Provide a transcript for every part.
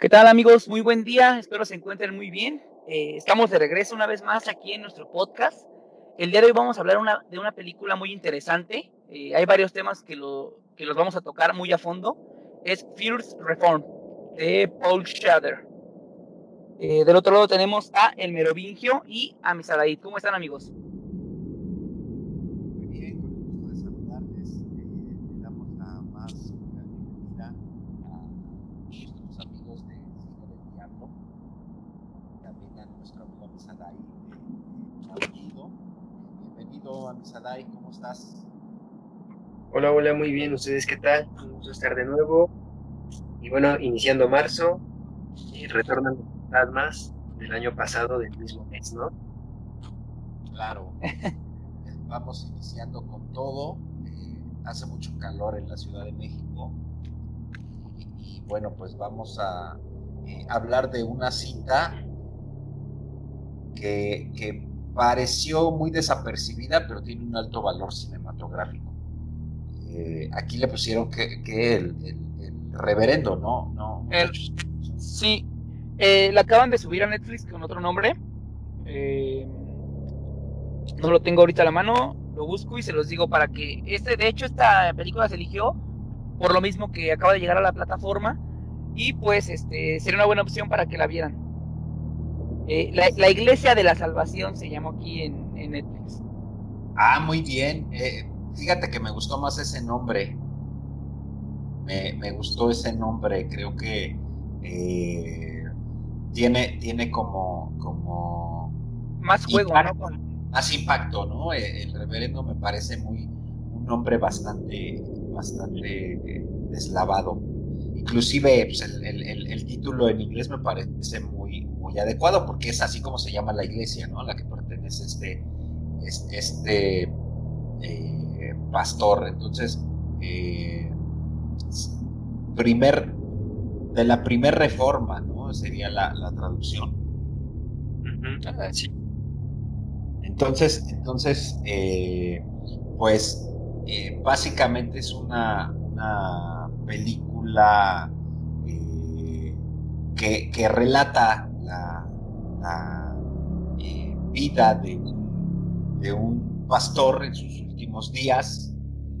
¿Qué tal amigos? Muy buen día, espero se encuentren muy bien. Eh, estamos de regreso una vez más aquí en nuestro podcast. El día de hoy vamos a hablar de una película muy interesante. Eh, hay varios temas que, lo, los vamos a tocar muy a fondo. Es First Reform de Paul Schrader. Eh, del otro lado tenemos a El Merovingio y a Misadaid. ¿Cómo están amigos? ¿Cómo estás? Hola, hola, muy bien. ¿Ustedes qué tal? Un gusto estar de nuevo. Y bueno, iniciando marzo, y retornan más del año pasado del mismo mes, ¿no? Claro. Vamos iniciando con todo. Eh, hace mucho calor en la Ciudad de México. Y, bueno, pues vamos a eh, hablar de una cinta que, que pareció muy desapercibida, pero tiene un alto valor cinematográfico. Eh, aquí le pusieron que, el, reverendo, ¿no? no sí, eh, la acaban de subir a Netflix con otro nombre. Eh, no lo tengo ahorita a la mano, lo busco y se los digo para que este, de hecho, esta película se eligió por lo mismo que acaba de llegar a la plataforma y pues este sería una buena opción para que la vieran. Eh, la, Iglesia de la Salvación se llamó aquí en, Netflix. Ah, muy bien. Eh, fíjate que me gustó más ese nombre. Me, gustó ese nombre. Creo que eh, tiene, tiene como, como más juego, Más impacto, ¿no? El reverendo me parece muy un nombre bastante, bastante deslavado. Inclusive pues, el, título en inglés me parece muy, muy adecuado porque es así como se llama la iglesia, ¿no? La que pertenece este, este, eh, pastor. Entonces, eh, primer, de la primera reforma, ¿no? Sería la, traducción. Entonces, entonces eh, pues básicamente es una, una película que, que, relata la, eh, vida de un, de un, pastor en sus últimos días,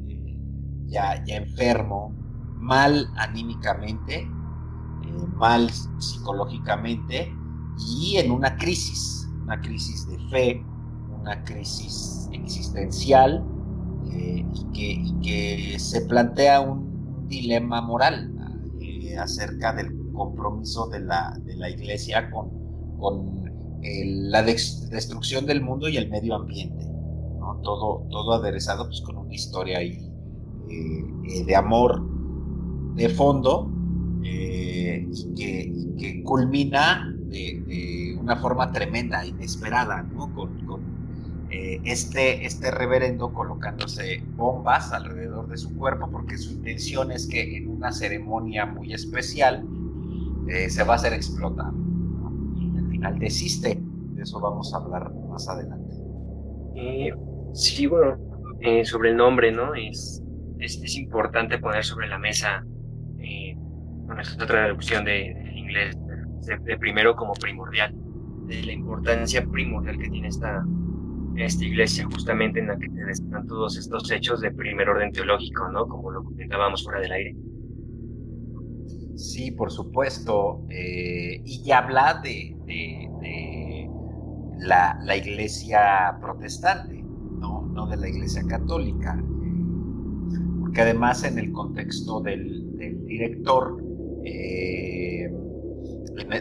eh, ya, ya enfermo, mal anímicamente, eh, mal psicológicamente y en una crisis, una crisis de fe, una crisis existencial y que, que, se plantea un, dilema moral acerca del compromiso de la, de la iglesia con, con la destrucción del mundo y el medio ambiente. Todo, todo aderezado pues, con una historia ahí, eh, de amor de fondo eh, y, que, culmina de, una forma tremenda, inesperada, con, eh, este, este reverendo colocándose bombas alrededor de su cuerpo porque su intención es que en una ceremonia muy especial eh, se va a hacer explotar. Final desiste. De eso vamos a hablar más adelante. Eh, sí, bueno, eh, sobre el nombre, ¿no? Es, es, importante poner sobre la mesa, bueno, esta traducción de, inglés, de, primero como primordial, de la importancia primordial que tiene esta, esta iglesia, justamente en la que están todos estos hechos de primer orden teológico, ¿no? Como lo comentábamos fuera del aire. Sí, por supuesto. Eh, y habla de, la, iglesia protestante, no, de la iglesia católica. porque además en el contexto del, director, eh,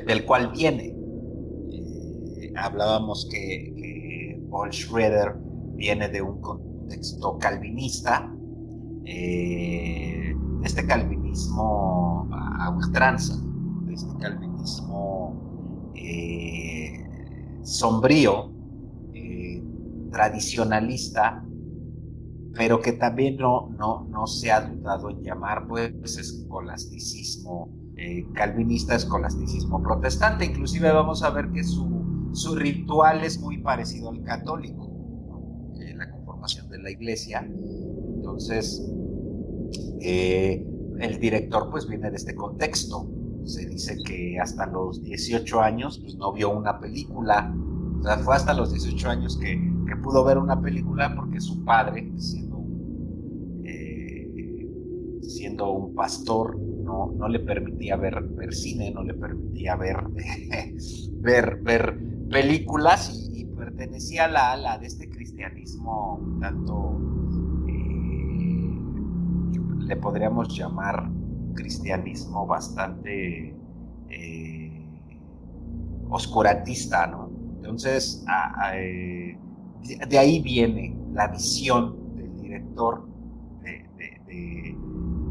del cual viene, eh, hablábamos que, Paul Schroeder viene de un contexto calvinista. Este calvinismo a ultranza, este calvinismo eh, sombrío, eh, tradicionalista, pero que también no, no, no se ha dudado en llamar pues escolasticismo eh, calvinista, escolasticismo protestante. Inclusive vamos a ver que su, su ritual es muy parecido al católico, la conformación de la iglesia. Entonces, el director pues viene de este contexto. se dice que hasta los 18 años pues no vio una película. O sea, fue hasta los 18 años que, pudo ver una película porque su padre, siendo, eh, un pastor, no, le permitía ver, cine, no le permitía ver, ver, películas y, pertenecía a la ala de este cristianismo tanto, eh, le podríamos llamar cristianismo bastante eh, oscurantista, ¿no? Entonces, eh, de, ahí viene la visión del director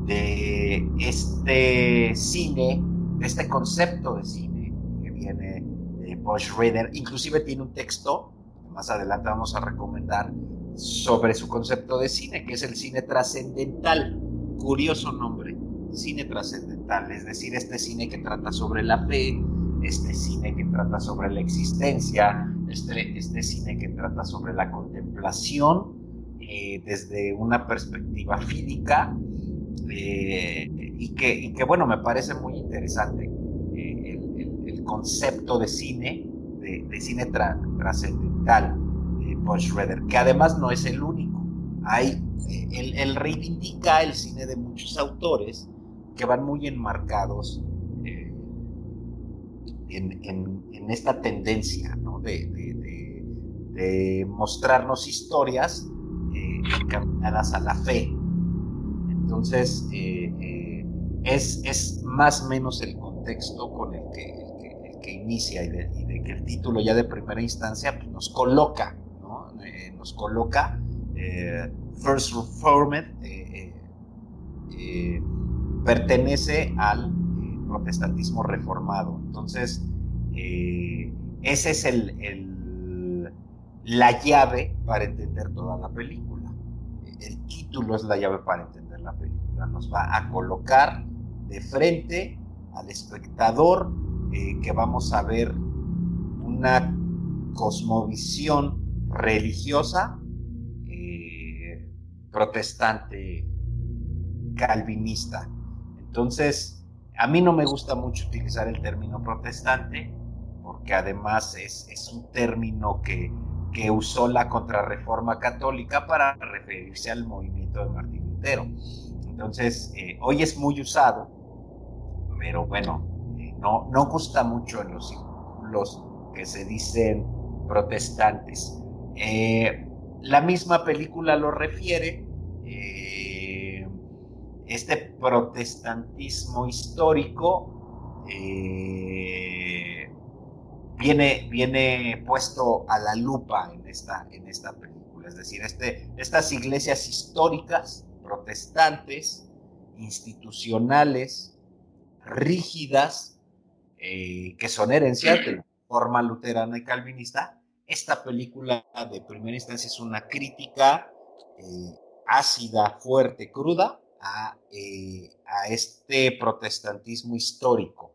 de, este cine, de este concepto de cine que viene de Bush Reader. Inclusive tiene un texto, que más adelante vamos a recomendar, sobre su concepto de cine, que es el cine trascendental. Curioso nombre, cine trascendental, es decir, este cine que trata sobre la fe, este cine que trata sobre la existencia, este, este cine que trata sobre la contemplación eh, desde una perspectiva física eh, y, que, que, bueno, me parece muy interesante eh, el, concepto de cine, de, cine trascendental de Paul Schroeder, que además no es el único. Hay, él reivindica el cine de muchos autores que van muy enmarcados eh, en, esta tendencia de, mostrarnos historias eh, encaminadas a la fe. Entonces, eh, es, es, más o menos el contexto con el que, que, inicia y de, que el título ya de primera instancia pues, nos coloca, nos coloca First Reformed pertenece al eh, protestantismo reformado. Entonces, eh, ese es el, la llave para entender toda la película. El título es la llave para entender la película. Nos va a colocar de frente al espectador eh, que vamos a ver una cosmovisión religiosa protestante calvinista entonces, a mí no me gusta mucho utilizar el término protestante, porque además es, un término que, usó la contrarreforma católica para referirse al movimiento de Martín Lutero. Entonces, eh, hoy es muy usado, pero bueno, eh, no, no gusta mucho en los círculos que se dicen protestantes. Eh, la misma película lo refiere este protestantismo histórico eh, viene, viene puesto a la lupa en esta, en esta película. Es decir, este, estas iglesias históricas, protestantes, institucionales, rígidas, eh, que son herencias de la forma luterana y calvinista, esta película de primera instancia es una crítica eh, ácida, fuerte, cruda eh, a, este protestantismo histórico,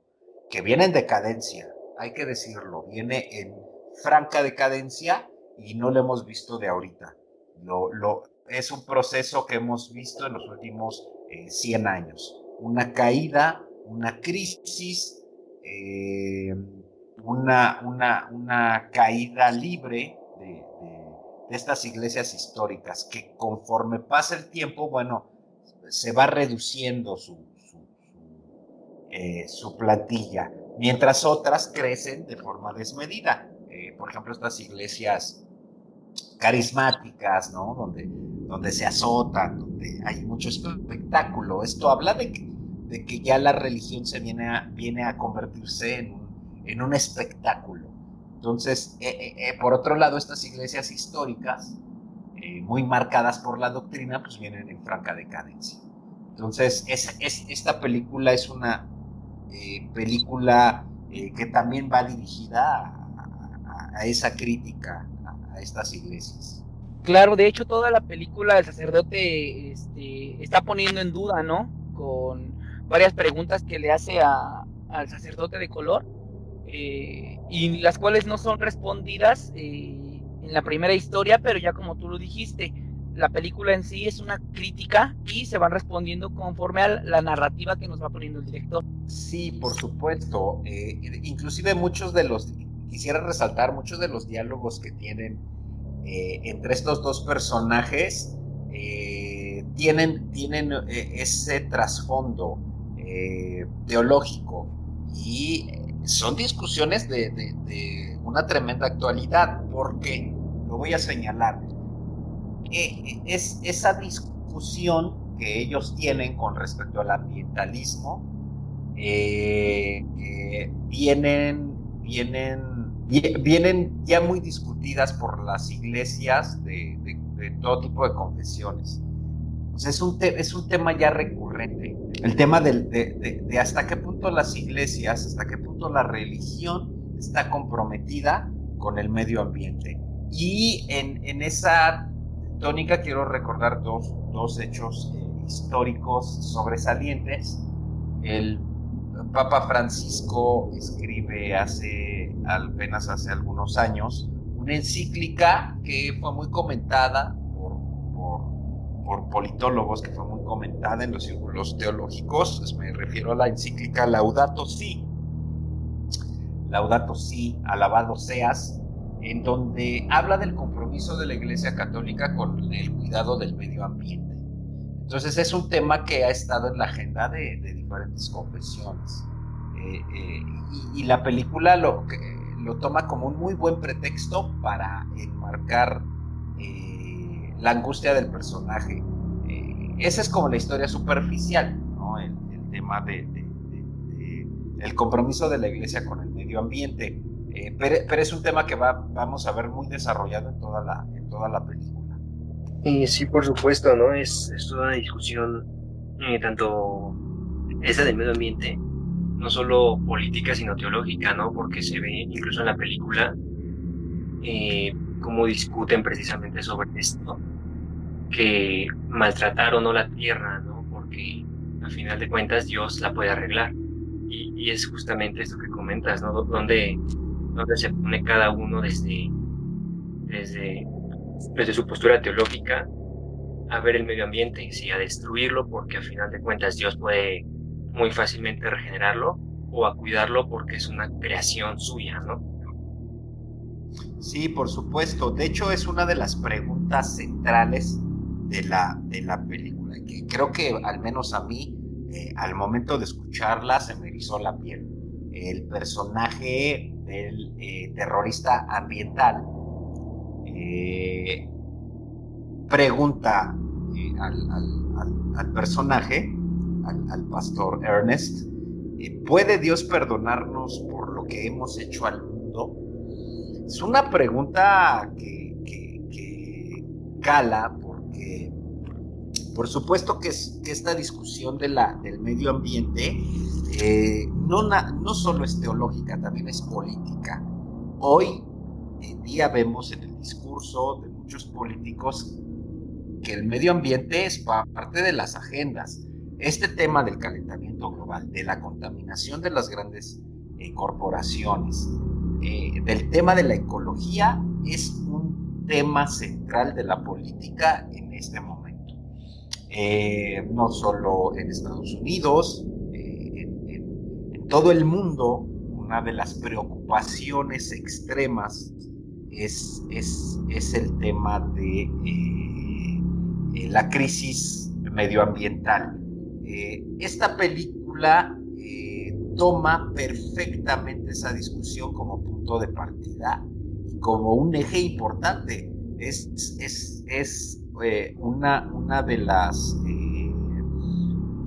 que viene en decadencia, hay que decirlo, viene en franca decadencia y no lo hemos visto de ahorita. Es un proceso que hemos visto en los últimos 100 eh, años. Una caída, una crisis, eh, una, caída libre de, estas iglesias históricas que conforme pasa el tiempo, bueno, se va reduciendo su, eh, su, plantilla, mientras otras crecen de forma desmedida. Eh, por ejemplo, estas iglesias carismáticas, ¿no? Donde, donde se azotan, donde hay mucho espectáculo. Esto habla de que, de que ya la religión se viene a, viene a convertirse en en un espectáculo. Entonces, eh, por otro lado, estas iglesias históricas, eh, muy marcadas por la doctrina, pues vienen en franca decadencia. Entonces, es, es esta película es una eh, película eh, que también va dirigida a, esa crítica a, estas iglesias. Claro, de hecho toda la película el sacerdote este, está poniendo en duda, ¿no? Con varias preguntas que le hace al sacerdote de color y las cuales no son respondidas en la primera historia, pero ya como tú lo dijiste, la película en sí es una crítica y se van respondiendo conforme a la narrativa que nos va poniendo el director. Sí, por supuesto. Eh, inclusive muchos de los, quisiera resaltar, muchos de los diálogos que tienen eh, entre estos dos personajes eh, tienen, tienen ese trasfondo teológico y son discusiones de, de una tremenda actualidad porque, lo voy a señalar, eh, es esa discusión que ellos tienen con respecto al ambientalismo, eh, eh, vienen, vienen, vienen ya muy discutidas por las iglesias de, todo tipo de confesiones. es, un es un tema ya recurrente. El tema de, de hasta qué punto las iglesias, hasta qué punto la religión está comprometida con el medio ambiente. Y en, en esa tónica quiero recordar dos, dos hechos eh, históricos sobresalientes. El Papa Francisco escribe hace apenas hace algunos años una encíclica que fue muy comentada por, politólogos, que fue muy comentada en los círculos teológicos. Me refiero a la encíclica Laudato Si. Laudato Si, alabado seas, en donde habla del compromiso de la Iglesia Católica con el cuidado del medio ambiente. Entonces es un tema que ha estado en la agenda de, diferentes confesiones. Eh, eh, y, la película lo, lo toma como un muy buen pretexto para enmarcar eh, la angustia del personaje. esa es como la historia superficial, ¿no? el, tema de, el compromiso de la iglesia con el medio ambiente. Eh, pero, es un tema que va, vamos a ver muy desarrollado en toda la, película. Y sí, por supuesto, ¿no? Es, es toda una discusión, eh, tanto esa del medio ambiente, no solo política, sino teológica, ¿no? Porque se ve incluso en la película eh, cómo discuten precisamente sobre esto, que maltratar o no la tierra, ¿no? Porque al final de cuentas Dios la puede arreglar. Y, es justamente esto que comentas, ¿no? Donde donde se pone cada uno desde, desde, desde su postura teológica a ver el medio ambiente, y a destruirlo, porque al final de cuentas Dios puede muy fácilmente regenerarlo, o a cuidarlo porque es una creación suya, ¿no? Sí, por supuesto. De hecho, es una de las preguntas centrales de la, de la película, que creo que al menos a mí, eh, al momento de escucharla, se me erizó la piel. El personaje del eh, terrorista ambiental, eh, pregunta eh, al, personaje, al, pastor Ernest, ¿puede Dios perdonarnos por lo que hemos hecho al mundo? Es una pregunta que, cala porque por supuesto que, que esta discusión de la, del medio ambiente eh, no, no solo es teológica, también es política. Hoy en día vemos en el discurso de muchos políticos que el medio ambiente es parte de las agendas. Este tema del calentamiento global, de la contaminación de las grandes eh, corporaciones, eh, del tema de la ecología, es un tema central de la política en este momento. no solo en Estados Unidos, todo el mundo, una de las preocupaciones extremas es, es, el tema de eh, eh, la crisis medioambiental. Eh, esta película toma perfectamente esa discusión como punto de partida y como un eje importante. Es, es, es una, una de las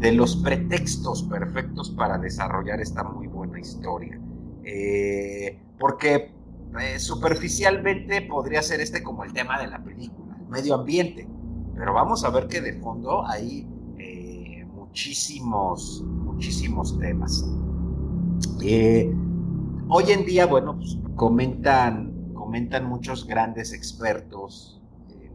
de los pretextos perfectos para desarrollar esta muy buena historia. Eh, porque eh, superficialmente podría ser este como el tema de la película, el medio ambiente, pero vamos a ver que de fondo hay eh, muchísimos, muchísimos temas. hoy en día, bueno, pues, comentan, comentan muchos grandes expertos,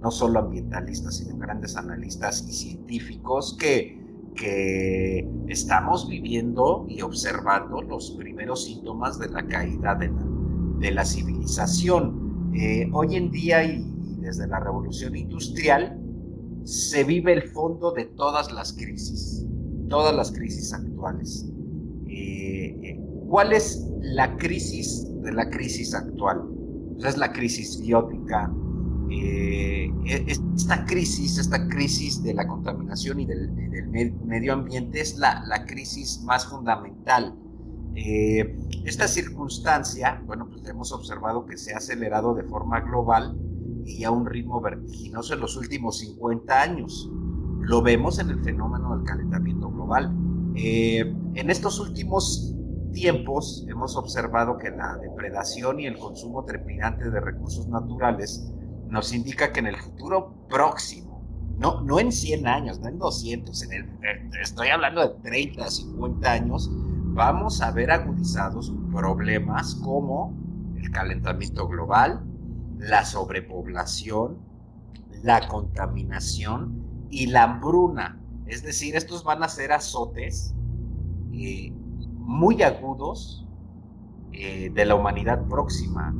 no solo ambientalistas, sino grandes analistas y científicos que que estamos viviendo y observando los primeros síntomas de la caída de la, civilización. Eh, hoy en día y, desde la revolución industrial, se vive el fondo de todas las crisis, todas las crisis actuales. Eh, ¿Cuál es la crisis de la crisis actual? Pues es la crisis biótica. Eh, e, esta crisis, esta crisis de la contaminación y del, medio ambiente es la, crisis más fundamental. Eh, esta circunstancia, bueno, pues hemos observado que se ha acelerado de forma global y a un ritmo vertiginoso en los últimos 50 años. Lo vemos en el fenómeno del calentamiento global. Eh, en estos últimos tiempos hemos observado que la depredación y el consumo trepidante de recursos naturales nos indica que en el futuro próximo, no, no en 100 años, no en 200, en eh, estoy hablando de 30, 50 años, vamos a ver agudizados problemas como el calentamiento global, la sobrepoblación, la contaminación y la hambruna. Es decir, estos van a ser azotes eh, muy agudos eh, de la humanidad próxima.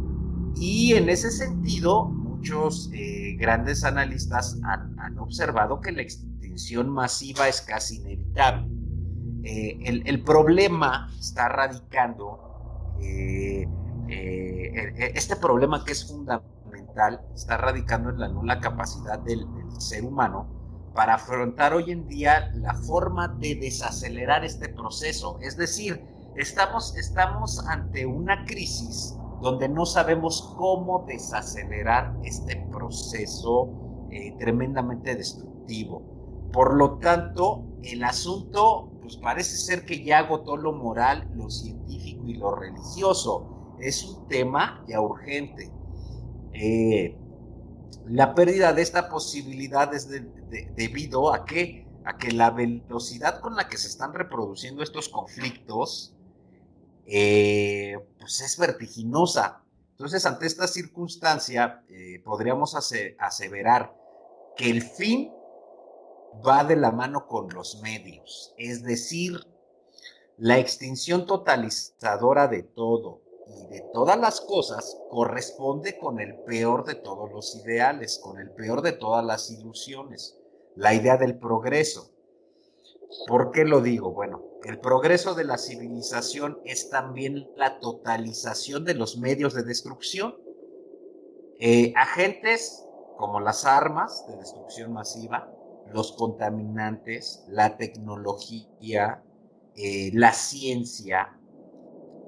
Y en ese sentido, muchos eh, grandes analistas han, observado que la extinción masiva es casi inevitable. el, problema está radicando eh, eh, este problema que es fundamental está radicando en la nula capacidad del, ser humano para afrontar hoy en día la forma de desacelerar este proceso. Es decir, estamos, estamos ante una crisis donde no sabemos cómo desacelerar este proceso eh, tremendamente destructivo. Por lo tanto, el asunto pues parece ser que ya agotó lo moral, lo científico y lo religioso es un tema ya urgente. Eh, la pérdida de esta posibilidad es debido a a que la velocidad con la que se están reproduciendo estos conflictos eh, pues es vertiginosa. Entonces, ante esta circunstancia, eh, podríamos aseverar que el fin va de la mano con los medios, es decir, la extinción totalizadora de todo, y de todas las cosas corresponde con el peor de todos los ideales, con el peor de todas las ilusiones, la idea del progreso. ¿Por qué lo digo? Bueno, el progreso de la civilización es también la totalización de los medios de destrucción. Eh, agentes como las armas de destrucción masiva, los contaminantes, la tecnología, eh, la ciencia,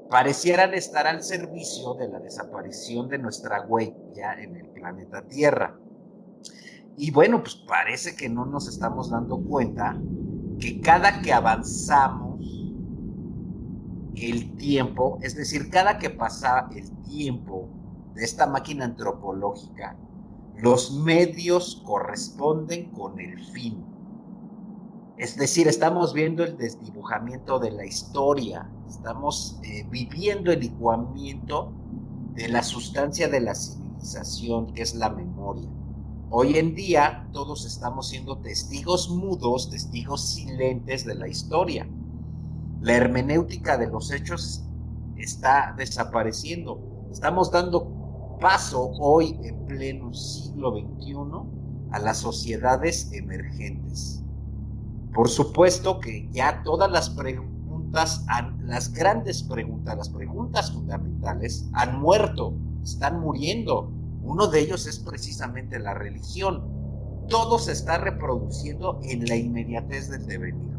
parecieran estar al servicio de la desaparición de nuestra huella en el planeta Tierra. Y bueno, pues parece que no nos estamos dando cuenta que cada que avanzamos el tiempo, es decir, cada que pasa el tiempo de esta máquina antropológica, los medios corresponden con el fin. Es decir, estamos viendo el desdibujamiento de la historia, estamos eh, viviendo el licuamiento de la sustancia de la civilización, que es la memoria. Hoy en día todos estamos siendo testigos mudos, testigos silentes de la historia. La hermenéutica de los hechos está desapareciendo. Estamos dando paso hoy en pleno siglo XXI a las sociedades emergentes. Por supuesto que ya todas las preguntas, las grandes preguntas, las preguntas fundamentales han muerto, están muriendo. Uno de ellos es precisamente la religión. Todo se está reproduciendo en la inmediatez del devenir.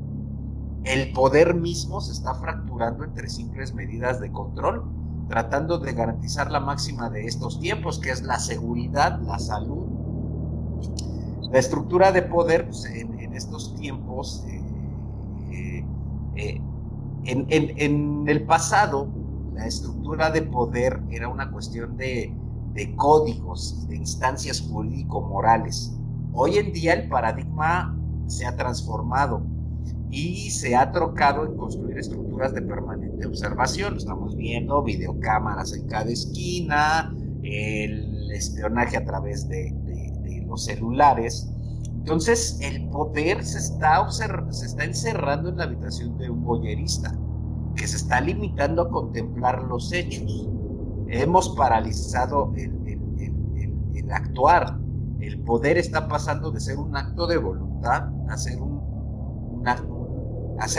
El poder mismo se está fracturando entre simples medidas de control, tratando de garantizar la máxima de estos tiempos, que es la seguridad, la salud. La estructura de poder pues, en, estos tiempos, eh, eh, eh, en, el pasado, la estructura de poder era una cuestión de, de códigos y de instancias jurídico-morales. Hoy en día el paradigma se ha transformado y se ha trocado en construir estructuras de permanente observación. Estamos viendo videocámaras en cada esquina, el espionaje a través de, de los celulares, entonces, el poder se está, se está encerrando en la habitación de un boyerista, que se está limitando a contemplar los hechos. Hemos paralizado el, actuar. el poder está pasando de ser un acto de voluntad a ser, un,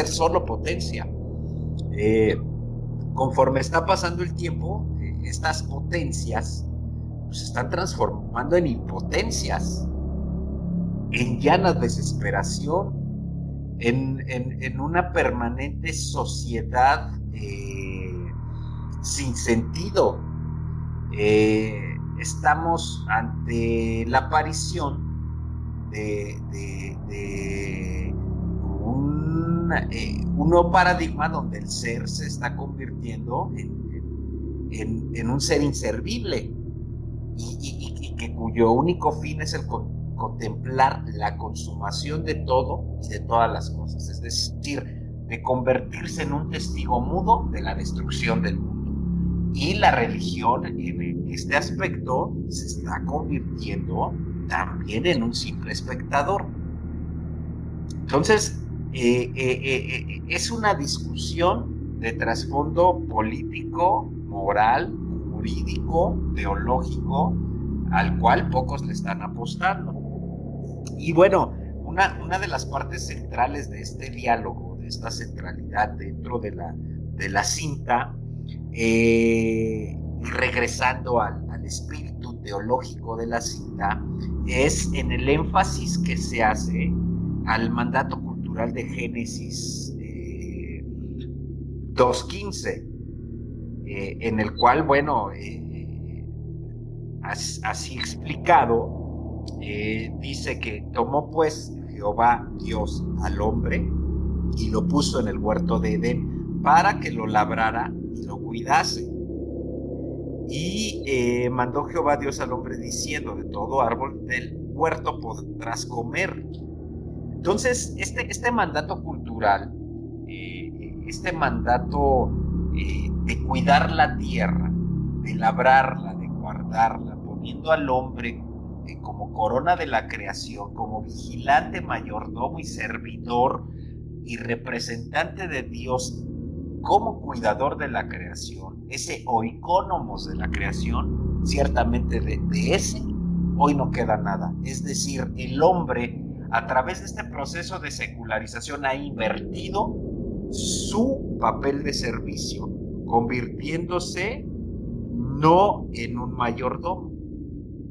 solo potencia. Eh, conforme está pasando el tiempo, eh, estas potencias pues, se están transformando en impotencias, en llana desesperación, en, una permanente sociedad eh, sin sentido. estamos ante la aparición de, eh, un, nuevo paradigma donde el ser se está convirtiendo en, un ser inservible y, que cuyo único fin es el contemplar la consumación de todo y de todas las cosas, es decir, de convertirse en un testigo mudo de la destrucción del mundo. Y la religión en este aspecto se está convirtiendo también en un simple espectador. Entonces, eh, eh, eh, es una discusión de trasfondo político, moral, jurídico, teológico, al cual pocos le están apostando. Y bueno, una, una de las partes centrales de este diálogo, de esta centralidad dentro de la, de la cinta, regresando al, al espíritu teológico de la cinta, es en el énfasis que se hace al mandato de Génesis 2.15, eh, eh, en el cual, bueno, eh, así, explicado, dice que tomó pues Jehová Dios al hombre y lo puso en el huerto de Edén para que lo labrara y lo cuidase. Y mandó Jehová Dios al hombre diciendo, de todo árbol del huerto podrás comer, entonces, este, este mandato cultural, eh, este mandato eh, de cuidar la tierra, de labrarla, de guardarla, poniendo al hombre eh, como corona de la creación, como vigilante, mayordomo y servidor y representante de Dios como cuidador de la creación, ese oicónomos de la creación, ciertamente de, ese hoy no queda nada. Es decir, el hombre a través de este proceso de secularización ha invertido su papel de servicio, convirtiéndose no en un mayordomo,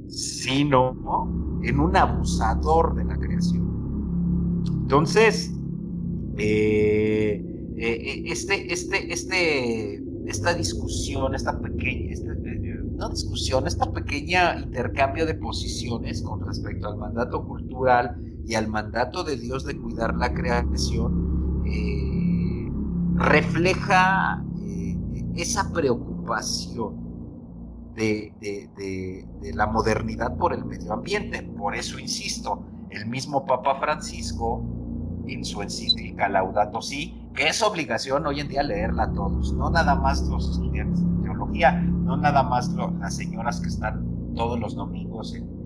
sino en un abusador de la creación. Entonces, eh, eh, este, este, este, esta discusión, esta pequeña, este, eh, no discusión, esta pequeña intercambio de posiciones con respecto al mandato cultural y al mandato de Dios de cuidar la creación, eh, refleja esa preocupación de, la modernidad por el medio ambiente. Por eso insisto, el mismo Papa Francisco, en su encíclica Laudato Si, que es obligación hoy en día leerla a todos, no nada más los estudiantes de teología, no nada más las señoras que están todos los domingos en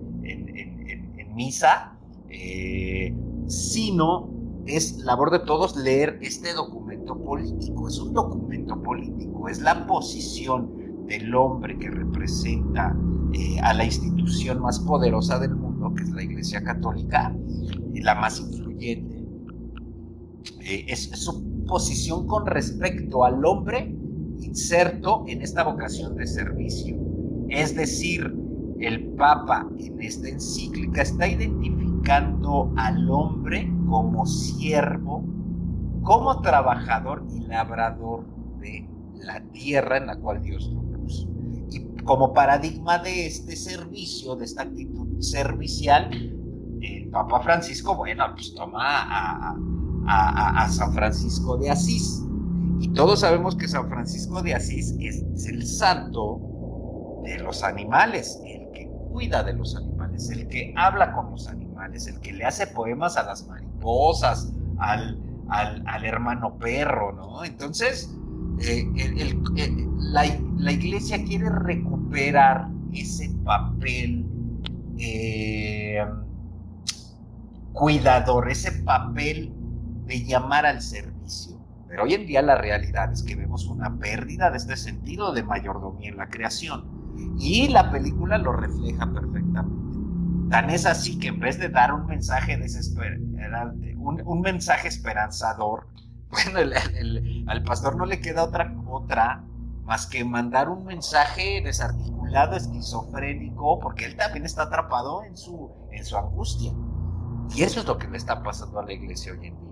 misa, eh, sino es labor de todos leer este documento político. Es un documento político, es la posición del hombre que representa eh, a la institución más poderosa del mundo, que es la Iglesia Católica, la más influyente. Eh, es su posición con respecto al hombre inserto en esta vocación de servicio. Es decir, el Papa en esta encíclica está identificando al hombre como siervo, como trabajador y labrador de la tierra en la cual Dios lo puso. Y como paradigma de este servicio, de esta actitud servicial, el Papa Francisco, bueno, pues toma a, a San Francisco de Asís. Y todos sabemos que San Francisco de Asís es el santo de los animales, cuida de los animales, el que habla con los animales, el que le hace poemas a las mariposas, al, al, hermano perro, ¿no? Entonces, eh, la, iglesia quiere recuperar ese papel eh, cuidador, ese papel de llamar al servicio. Pero hoy en día la realidad es que vemos una pérdida de este sentido de mayordomía en la creación. Y la película lo refleja perfectamente. Tan es así que en vez de dar un mensaje desesperante, un, mensaje esperanzador, bueno, al pastor no le queda otra, otra más que mandar un mensaje desarticulado, esquizofrénico, porque él también está atrapado en su, en su angustia. Y eso es lo que le está pasando a la iglesia hoy en día.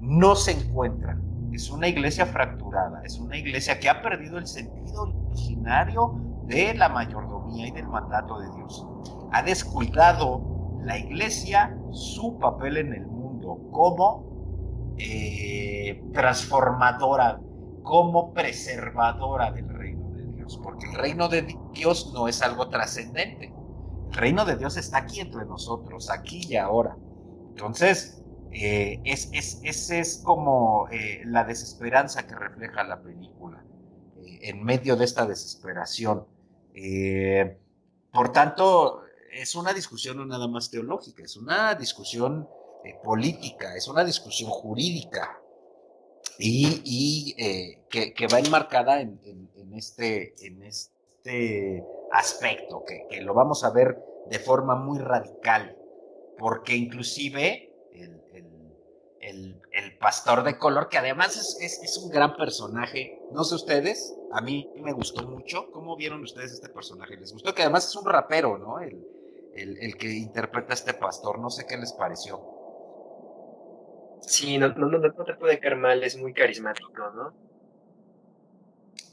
No se encuentra. Es una iglesia fracturada, es una iglesia que ha perdido el sentido originario de la mayordomía y del mandato de Dios. Ha descuidado la iglesia su papel en el mundo como eh, transformadora como preservadora del reino de Dios, porque el reino de Dios no es algo trascendente. El reino de Dios está aquí entre nosotros, aquí y ahora. Entonces, eh, es, es, es, como eh, la desesperanza que refleja la película, eh, en medio de esta desesperación. por tanto, es una discusión no nada más teológica, es una discusión política, es una discusión jurídica, y, eh, que, va enmarcada en, este, en este aspecto, que, lo vamos a ver de forma muy radical, porque inclusive el, pastor de color, que además es, un gran personaje, no sé ustedes, a mí me gustó mucho, ¿cómo vieron ustedes este personaje? Les gustó que además es un rapero, ¿no? El, el que interpreta a este pastor, no sé qué les pareció. Sí, no, no, no, te puede caer mal, es muy carismático, ¿no?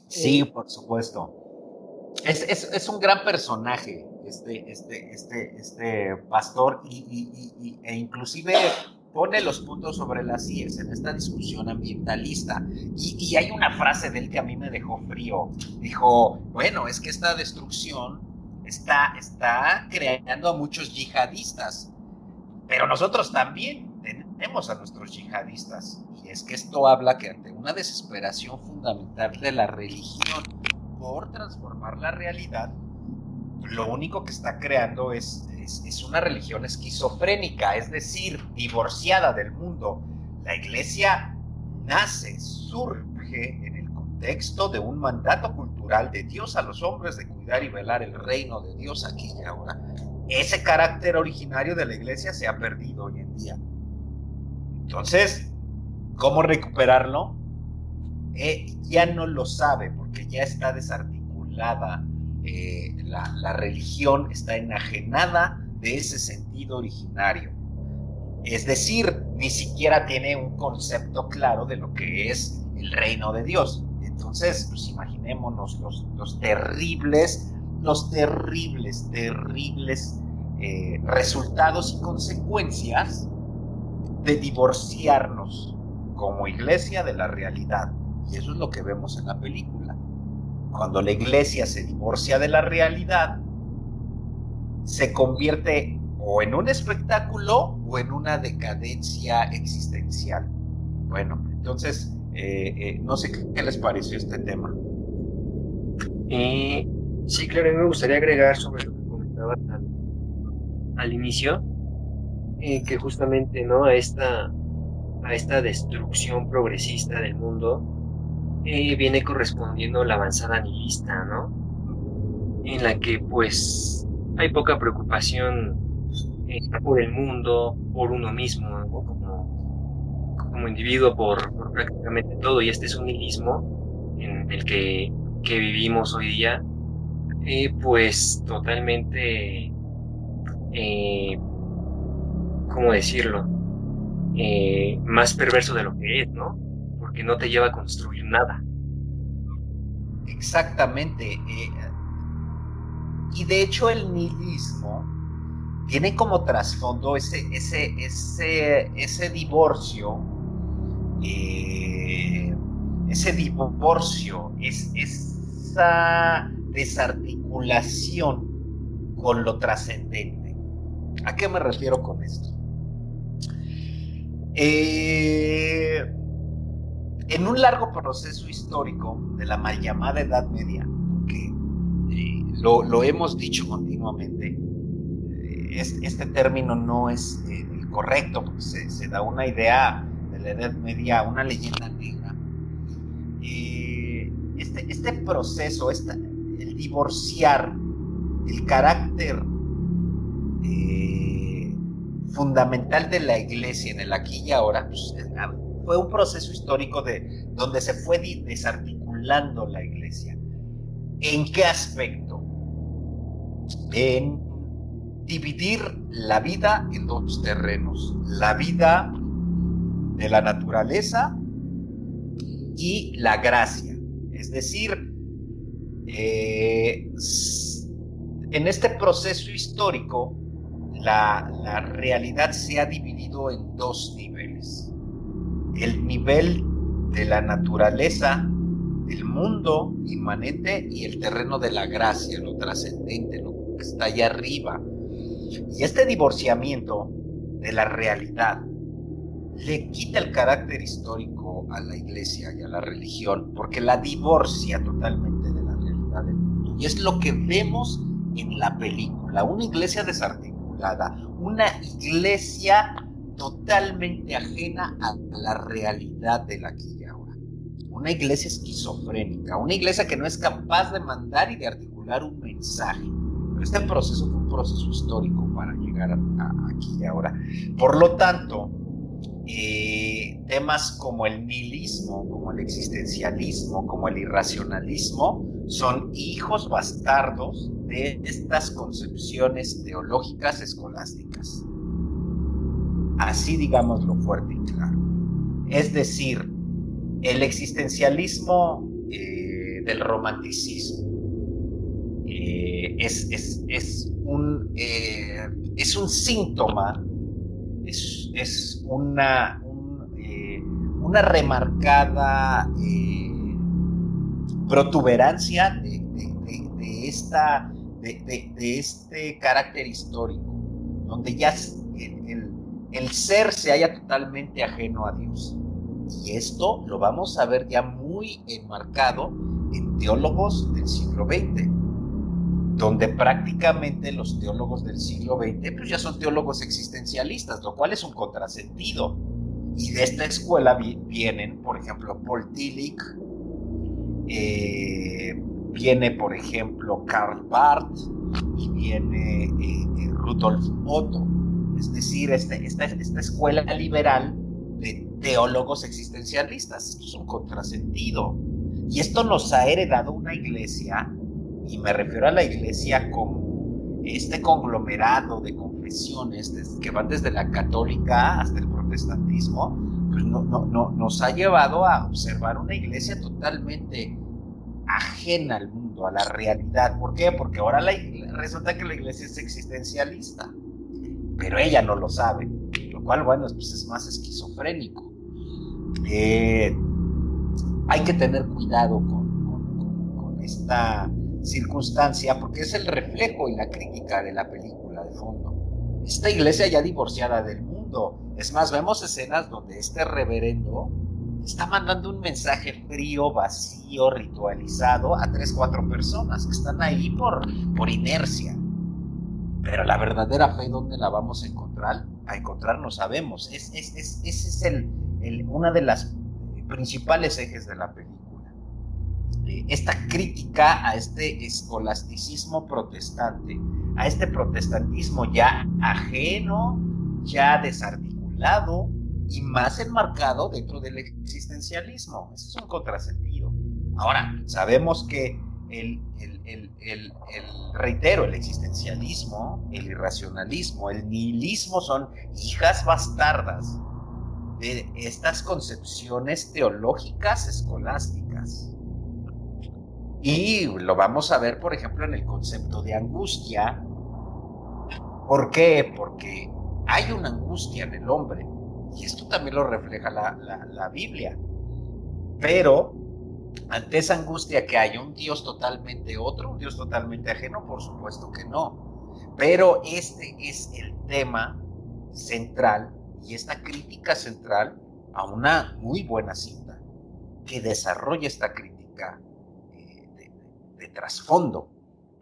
Sí, eh, por supuesto. Es, es, es, un gran personaje, este, este, este, este pastor, y, e inclusive pone los puntos sobre las IES en esta discusión ambientalista. Y, hay una frase de él que a mí me dejó frío. Dijo, bueno, es que esta destrucción está, está creando a muchos yihadistas, pero nosotros también tenemos a nuestros yihadistas. Y es que esto habla que ante una desesperación fundamental de la religión por transformar la realidad, lo único que está creando es, es, una religión esquizofrénica, es decir, divorciada del mundo. La iglesia nace, surge en el contexto de un mandato cultural de Dios a los hombres de cuidar y velar el reino de Dios aquí y ahora. Ese carácter originario de la iglesia se ha perdido hoy en día. Entonces, ¿cómo recuperarlo? Eh, ya no lo sabe porque ya está desarticulada. Eh, la, religión está enajenada de ese sentido originario. Es decir, ni siquiera tiene un concepto claro de lo que es el reino de Dios. Entonces, pues imaginémonos los, terribles, los terribles, terribles eh, resultados y consecuencias de divorciarnos como iglesia de la realidad. Y eso es lo que vemos en la película. Cuando la iglesia se divorcia de la realidad, se convierte o en un espectáculo o en una decadencia existencial. Bueno, entonces, eh, eh, no sé qué, les pareció este tema. Eh, sí, claro, me gustaría agregar sobre lo que comentabas al inicio, que justamente no a esta a esta destrucción progresista del mundo eh, viene correspondiendo la avanzada nihilista, ¿no? En la que pues hay poca preocupación eh, por el mundo, por uno mismo, como, como individuo, por, prácticamente todo. Y este es un nihilismo en el que, que vivimos hoy día, eh, pues totalmente ¿cómo decirlo? Eh, más perverso de lo que es, ¿no? Porque no te lleva a construir nada. Exactamente. Eh, y de hecho el nihilismo tiene como trasfondo ese, ese, ese, ese divorcio, eh, ese divorcio, es, esa desarticulación con lo trascendente. ¿A qué me refiero con esto? Eh, en un largo proceso histórico de la mal llamada Edad Media, que eh, lo, hemos dicho continuamente, eh, este, término no es el correcto, porque se, da una idea de la Edad Media, una leyenda negra. Este, este, proceso, el divorciar el carácter eh, fundamental de la iglesia en el aquí y ahora pues, fue un proceso histórico de, donde se fue desarticulando la iglesia. ¿En qué aspecto? En dividir la vida en dos terrenos, la vida de la naturaleza y la gracia. Es decir, eh, en este proceso histórico, la, la realidad se ha dividido en dos niveles. El nivel de la naturaleza, el mundo inmanente y el terreno de la gracia, lo trascendente, lo que está allá arriba. Y este divorciamiento de la realidad le quita el carácter histórico a la iglesia y a la religión, porque la divorcia totalmente de la realidad del mundo. Y es lo que vemos en la película, una iglesia desarticulada, una iglesia totalmente ajena a la realidad de la aquí y ahora. Una iglesia esquizofrénica, una iglesia que no es capaz de mandar y de articular un mensaje. Pero este proceso fue un proceso histórico para llegar a, aquí y ahora. Por lo tanto, eh, temas como el nihilismo, como el existencialismo, como el irracionalismo, son hijos bastardos de estas concepciones teológicas escolásticas. Así digámoslo fuerte y claro. Es decir, el existencialismo eh, del romanticismo eh, es, es, un, es un síntoma es, una, eh, una remarcada eh, protuberancia de, esta, de, este carácter histórico, donde ya el, ser se haya totalmente ajeno a Dios. Y esto lo vamos a ver ya muy enmarcado en teólogos del siglo XX donde prácticamente los teólogos del siglo XX pues ya son teólogos existencialistas, lo cual es un contrasentido. Y de esta escuela vienen, por ejemplo, Paul Tillich, eh, viene, por ejemplo, Karl Barth y viene eh, eh, Rudolf Otto. Es decir, esta, esta escuela liberal de teólogos existencialistas. Esto es un contrasentido. Y esto nos ha heredado una iglesia y me refiero a la iglesia como este conglomerado de confesiones que van desde la católica hasta el protestantismo, pues no, no, no, nos ha llevado a observar una iglesia totalmente ajena al mundo, a la realidad. ¿Por qué? Porque ahora resulta que la iglesia es existencialista, pero ella no lo sabe, lo cual, bueno, pues es más esquizofrénico. Eh, hay que tener cuidado con, con esta circunstancia porque es el reflejo y la crítica de la película de fondo. Esta iglesia ya divorciada del mundo. Es más, vemos escenas donde este reverendo está mandando un mensaje frío, vacío, ritualizado a tres, cuatro personas que están ahí por, por inercia. Pero la verdadera fe, ¿dónde la vamos a encontrar? A encontrar no sabemos. Es, es, es, ese es el, el, una de las principales ejes de la película esta crítica a este escolasticismo protestante, a este protestantismo ya ajeno, ya desarticulado y más enmarcado dentro del existencialismo. Ese es un contrasentido. Ahora, sabemos que el, el, reitero, el existencialismo, el irracionalismo, el nihilismo son hijas bastardas de estas concepciones teológicas escolásticas. Y lo vamos a ver, por ejemplo, en el concepto de angustia. ¿Por qué? Porque hay una angustia en el hombre. Y esto también lo refleja la, Biblia. Pero ante esa angustia que hay un Dios totalmente otro, un Dios totalmente ajeno, por supuesto que no. Pero este es el tema central y esta crítica central a una muy buena cinta que desarrolla esta crítica de trasfondo.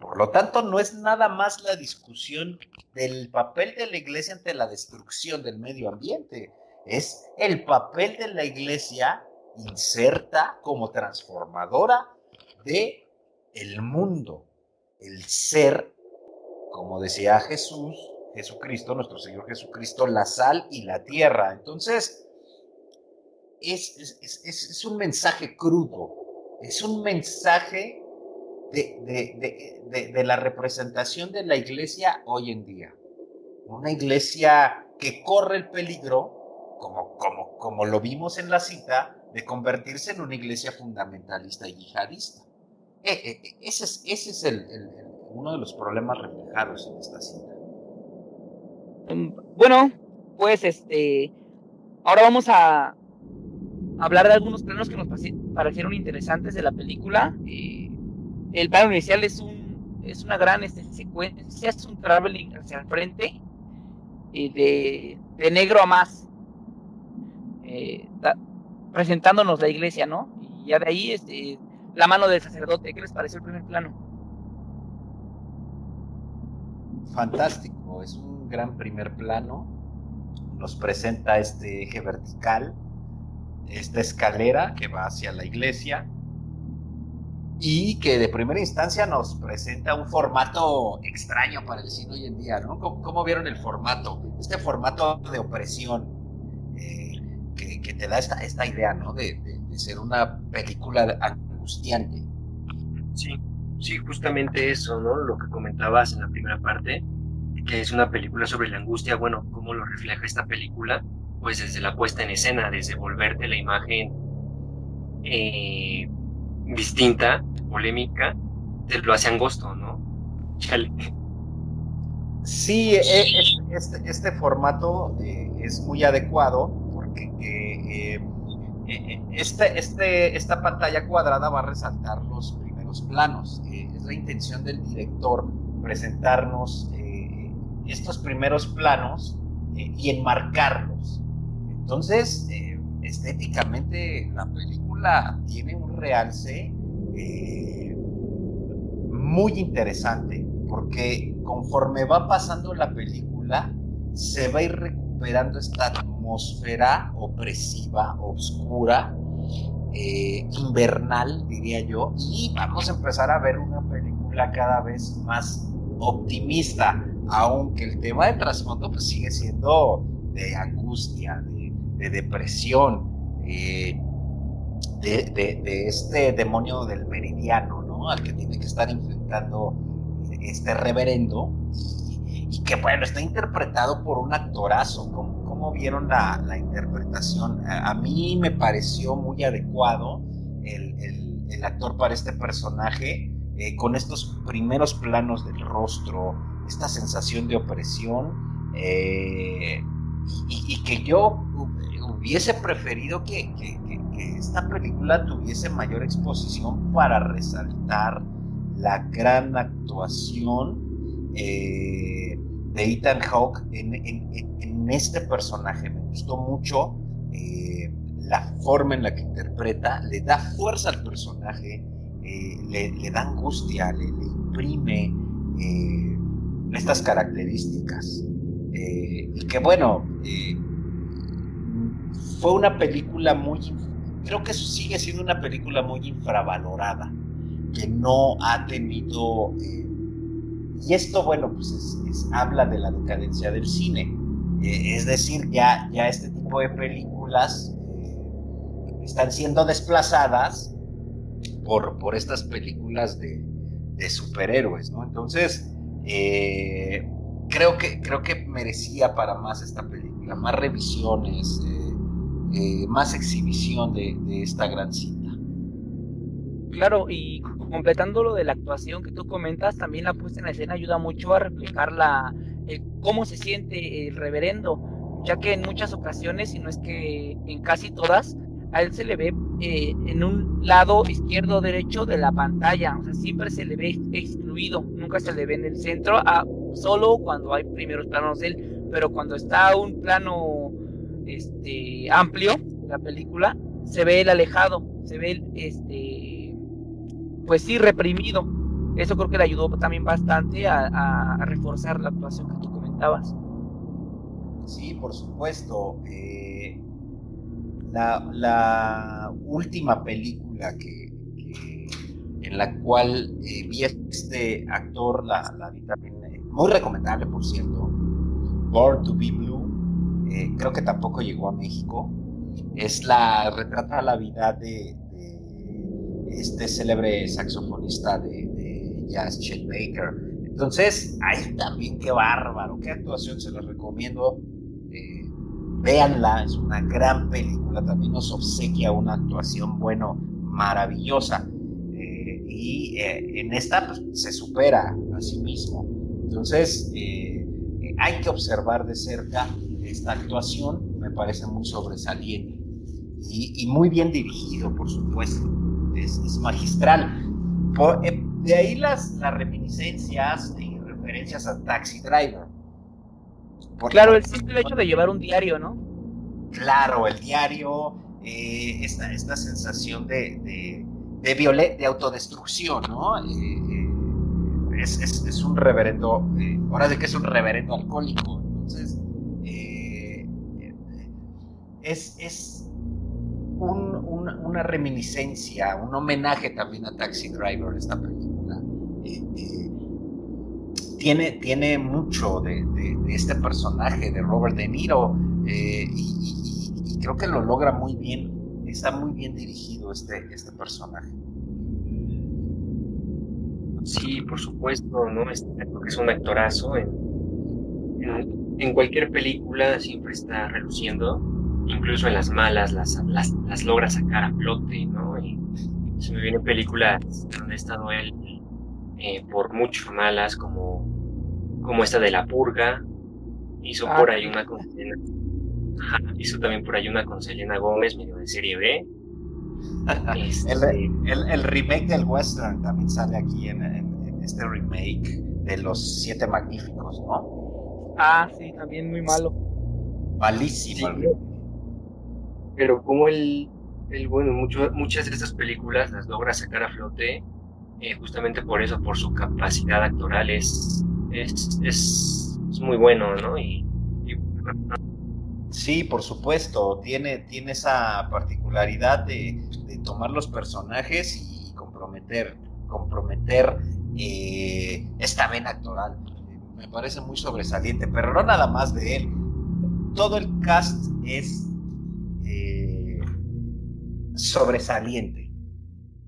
Por lo tanto, no es nada más la discusión del papel de la iglesia ante la destrucción del medio ambiente, es el papel de la iglesia inserta como transformadora de el mundo, el ser, como decía Jesús, Jesucristo, nuestro Señor Jesucristo, la sal y la tierra. Entonces, es, es, un mensaje crudo, es un mensaje de, la representación de la iglesia hoy en día. Una iglesia que corre el peligro, como, como, como lo vimos en la cita, de convertirse en una iglesia fundamentalista y yihadista. E, e, e, ese es, ese es el, uno de los problemas reflejados en esta cita. Mm, bueno, pues este, ahora vamos a hablar de algunos planos que nos parecieron interesantes de la película. Eh, el plano inicial es un es una gran este, secuencia, es un traveling hacia el frente de, de, negro a más, eh, presentándonos la iglesia, ¿no? Y ya de ahí este, la mano del sacerdote. ¿Qué les pareció el primer plano? Fantástico, es un gran primer plano. Nos presenta este eje vertical, esta escalera que va hacia la iglesia y que de primera instancia nos presenta un formato extraño para el cine hoy en día, ¿no? ¿Cómo, vieron el formato? Este formato de opresión que, te da esta, esta idea, ¿no? De, de ser una película angustiante. Sí, sí, justamente eso, ¿no? Lo que comentabas en la primera parte, que es una película sobre la angustia, bueno, ¿cómo lo refleja esta película? Pues desde la puesta en escena, desde volverte la imagen eh, distinta, polémica, te lo hace angosto, ¿no? Chale. Sí, e, e, este, este, formato eh, es muy adecuado porque eh, este, este, esta pantalla cuadrada va a resaltar los primeros planos. Eh, es la intención del director presentarnos eh, estos primeros planos eh, y enmarcarlos. Entonces, estéticamente la película tiene un realce muy interesante porque conforme va pasando la película se va a ir recuperando esta atmósfera opresiva, oscura, eh, invernal, diría yo, y vamos a empezar a ver una película cada vez más optimista, aunque el tema de trasfondo pues, sigue siendo de angustia, de, depresión, eh, de, este demonio del meridiano, ¿no? Al que tiene que estar enfrentando este reverendo y, que, bueno, está interpretado por un actorazo, como vieron la, interpretación? A, mí me pareció muy adecuado el, actor para este personaje, eh, con estos primeros planos del rostro, esta sensación de opresión, eh, y, que yo hubiese preferido que, esta película tuviese mayor exposición para resaltar la gran actuación. Eh, de Ethan Hawke en, este personaje. Me gustó mucho eh, la forma en la que interpreta, le da fuerza al personaje, eh, le, da angustia, le, imprime eh, estas características. y que bueno, fue una película muy, creo que sigue siendo una película muy infravalorada, que no ha tenido y esto, bueno, pues habla de la decadencia del cine. Eh, es decir, ya, ya este tipo de películas eh, están siendo desplazadas por, por estas películas de, superhéroes, ¿no? Entonces, eh, creo, que, creo que merecía para más esta película, más revisiones, más exhibición de, de esta gran cita. Claro, y completando lo de la actuación que tú comentas, también la puesta en escena ayuda mucho a reflejar la, cómo se siente el reverendo, ya que en muchas ocasiones, y no es que en casi todas, a él se le ve eh, en un lado izquierdo o derecho de la pantalla, o sea, siempre se le ve excluido, nunca se le ve en el centro, a, solo cuando hay primeros planos de él, pero cuando está un plano este, amplio, la película, se ve el alejado, se ve el, este, pues sí, reprimido. Eso creo que le ayudó también bastante a, reforzar la actuación que tú comentabas. Sí, por supuesto. Eh, la, última película que, en la cual eh, vi este actor, la, vi también, eh, muy recomendable, por cierto, Born to Be Blue, eh, creo que tampoco llegó a México. Es la, retrata la vida de, este célebre saxofonista de, jazz, Chet Baker. Entonces, ahí también qué bárbaro, qué actuación, se los recomiendo. Eh, véanla, es una gran película, también nos obsequia una actuación, bueno, maravillosa. Eh, y eh, en esta pues, se supera a sí mismo. Entonces, eh, hay que observar de cerca esta actuación, me parece muy sobresaliente y, muy bien dirigido, por supuesto, es, magistral. De ahí las, las reminiscencias y referencias a Taxi Driver. claro, el simple hecho de llevar un diario, ¿no? Claro, el diario, esta, esta sensación de, de, de, de autodestrucción, ¿no? es, un reverendo, eh, ahora de que es un reverendo alcohólico, entonces eh, es, una reminiscencia, un homenaje también a Taxi Driver esta película. Eh, tiene, tiene mucho de, este personaje de Robert De Niro y, creo que lo logra muy bien, está muy bien dirigido este, este personaje. Sí, por supuesto, ¿no? Es, es un actorazo. En, en, cualquier película siempre está reluciendo, incluso en las malas las, las, logra sacar a flote, ¿no? Y se me vienen películas donde ha estado él eh, por mucho malas, como, como esta de La Purga, hizo ah, por ahí una con hizo también por ahí una con Selena Gómez, medio de serie B Este, el, remake del western también sale aquí en, este remake de los siete magníficos, ¿no? Ah, sí, también muy malo. Malísimo. Pero como el, bueno, muchas de estas películas las logra sacar a flote, eh, justamente por eso, por su capacidad actoral, es, es, es, muy bueno, ¿no? Y, Sí, por supuesto, tiene, tiene esa particularidad de, tomar los personajes y comprometer, comprometer eh, esta vena actoral. Me parece muy sobresaliente, pero no nada más de él. Todo el cast es sobresaliente.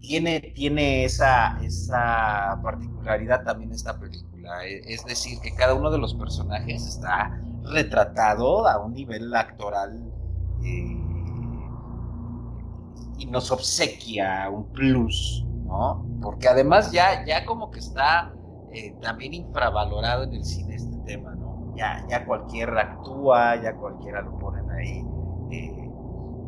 Tiene, tiene esa, esa particularidad también esta película. E, es decir, que cada uno de los personajes está retratado a un nivel actoral eh, y nos obsequia un plus, ¿no? Porque además ya, ya como que está eh, también infravalorado en el cine este tema, ¿no? Ya, ya cualquiera actúa, ya cualquiera lo ponen ahí eh,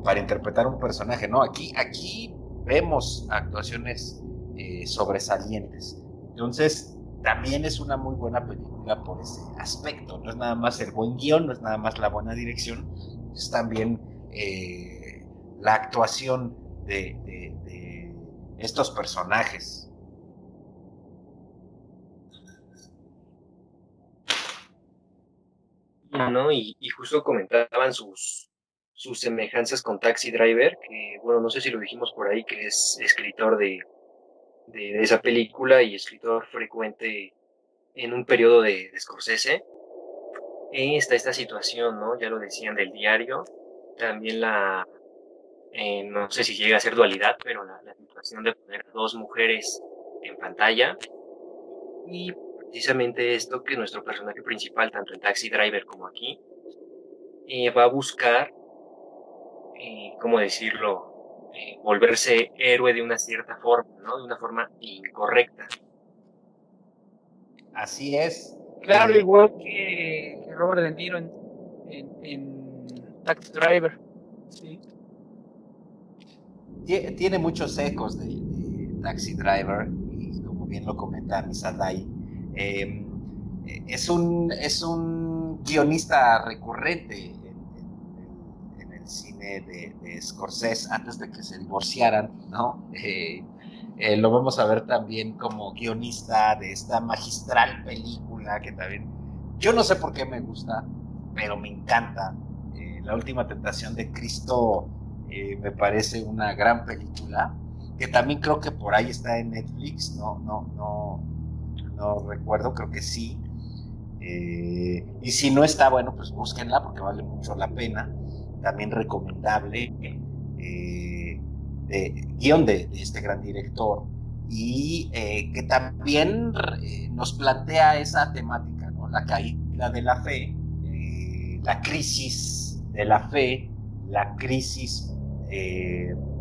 para interpretar un personaje, ¿no? Aquí, aquí vemos actuaciones eh, sobresalientes. Entonces, también es una muy buena película por ese aspecto. No es nada más el buen guion, no es nada más la buena dirección, es también la actuación de, estos personajes. ¿no? Y, justo comentaban sus, sus semejanzas con Taxi Driver, que bueno, no sé si lo dijimos por ahí, que es escritor de, de, esa película y escritor frecuente en un periodo de, de Scorsese. Y está esta situación, ¿no? Ya lo decían del diario, también la, eh, no sé si llega a ser dualidad, pero la, situación de poner dos mujeres en pantalla y precisamente esto que nuestro personaje principal, tanto en Taxi Driver como aquí, eh, va a buscar, eh, ¿cómo decirlo?, eh, volverse héroe de una cierta forma, ¿no? De una forma incorrecta. Así es. Claro, igual que Robert De Niro en, en Taxi Driver. Sí tiene muchos ecos de, Taxi Driver, y como bien lo comenta Misadai, em, es, un, es un guionista recurrente en, cine de, Scorsese antes de que se divorciaran, ¿no? Eh, eh, lo vamos a ver también como guionista de esta magistral película que también, yo no sé por qué me gusta, pero me encanta. Eh, la última tentación de Cristo me parece una gran película, que también creo que por ahí está en Netflix, no, no, no, no recuerdo, creo que sí. Y si no está, bueno, pues búsquenla porque vale mucho la pena. También recomendable. Eh, de, guion de, este gran director. Y eh, que también nos plantea esa temática, ¿no? La caída de la fe, la crisis de la fe, la crisis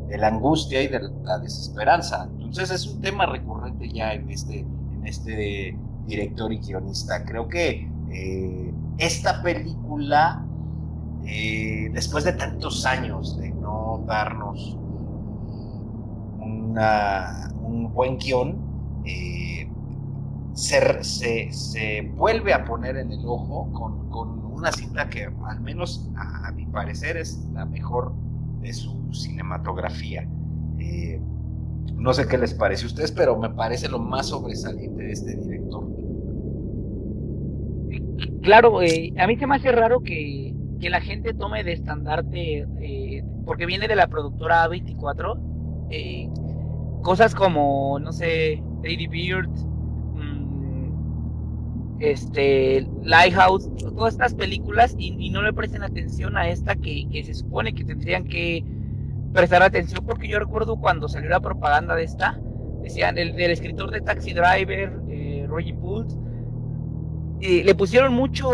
de la angustia y de la desesperanza. Entonces es un tema recurrente ya en este, en este director y guionista. Creo que eh, esta película, eh, después de tantos años de no darnos un buen guion, eh, se, vuelve a poner en el ojo con, una cinta que al menos a, mi parecer es la mejor de su cinematografía. no sé qué les parece a ustedes, pero me parece lo más sobresaliente de este director claro, eh, a mí se me hace raro que, la gente tome de estandarte, eh, porque viene de la productora A24, eh, cosas como, no sé, Lady Beard, mm, este, Lighthouse, todas estas películas y, no le presten atención a esta que, se supone que tendrían que prestar atención, porque yo recuerdo cuando salió la propaganda de esta, decían, el del escritor de Taxi Driver, Roger Bult, le pusieron mucho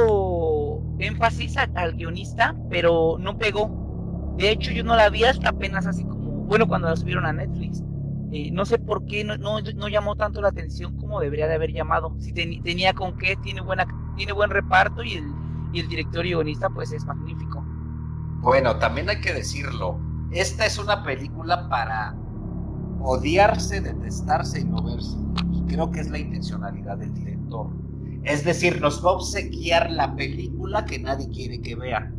énfasis al guionista, pero no pegó. De hecho, yo no la vi hasta apenas así como, bueno, cuando la subieron a Netflix. Eh, no sé por qué no, no, llamó tanto la atención como debería de haber llamado. Si tenía con qué, tiene, buena, tiene buen reparto y el, y el director y guionista pues es magnífico. Bueno, también hay que decirlo, esta es una película para odiarse, detestarse y no verse. Creo que es la intencionalidad del director. Es decir, nos va a obsequiar la película que nadie quiere que vea.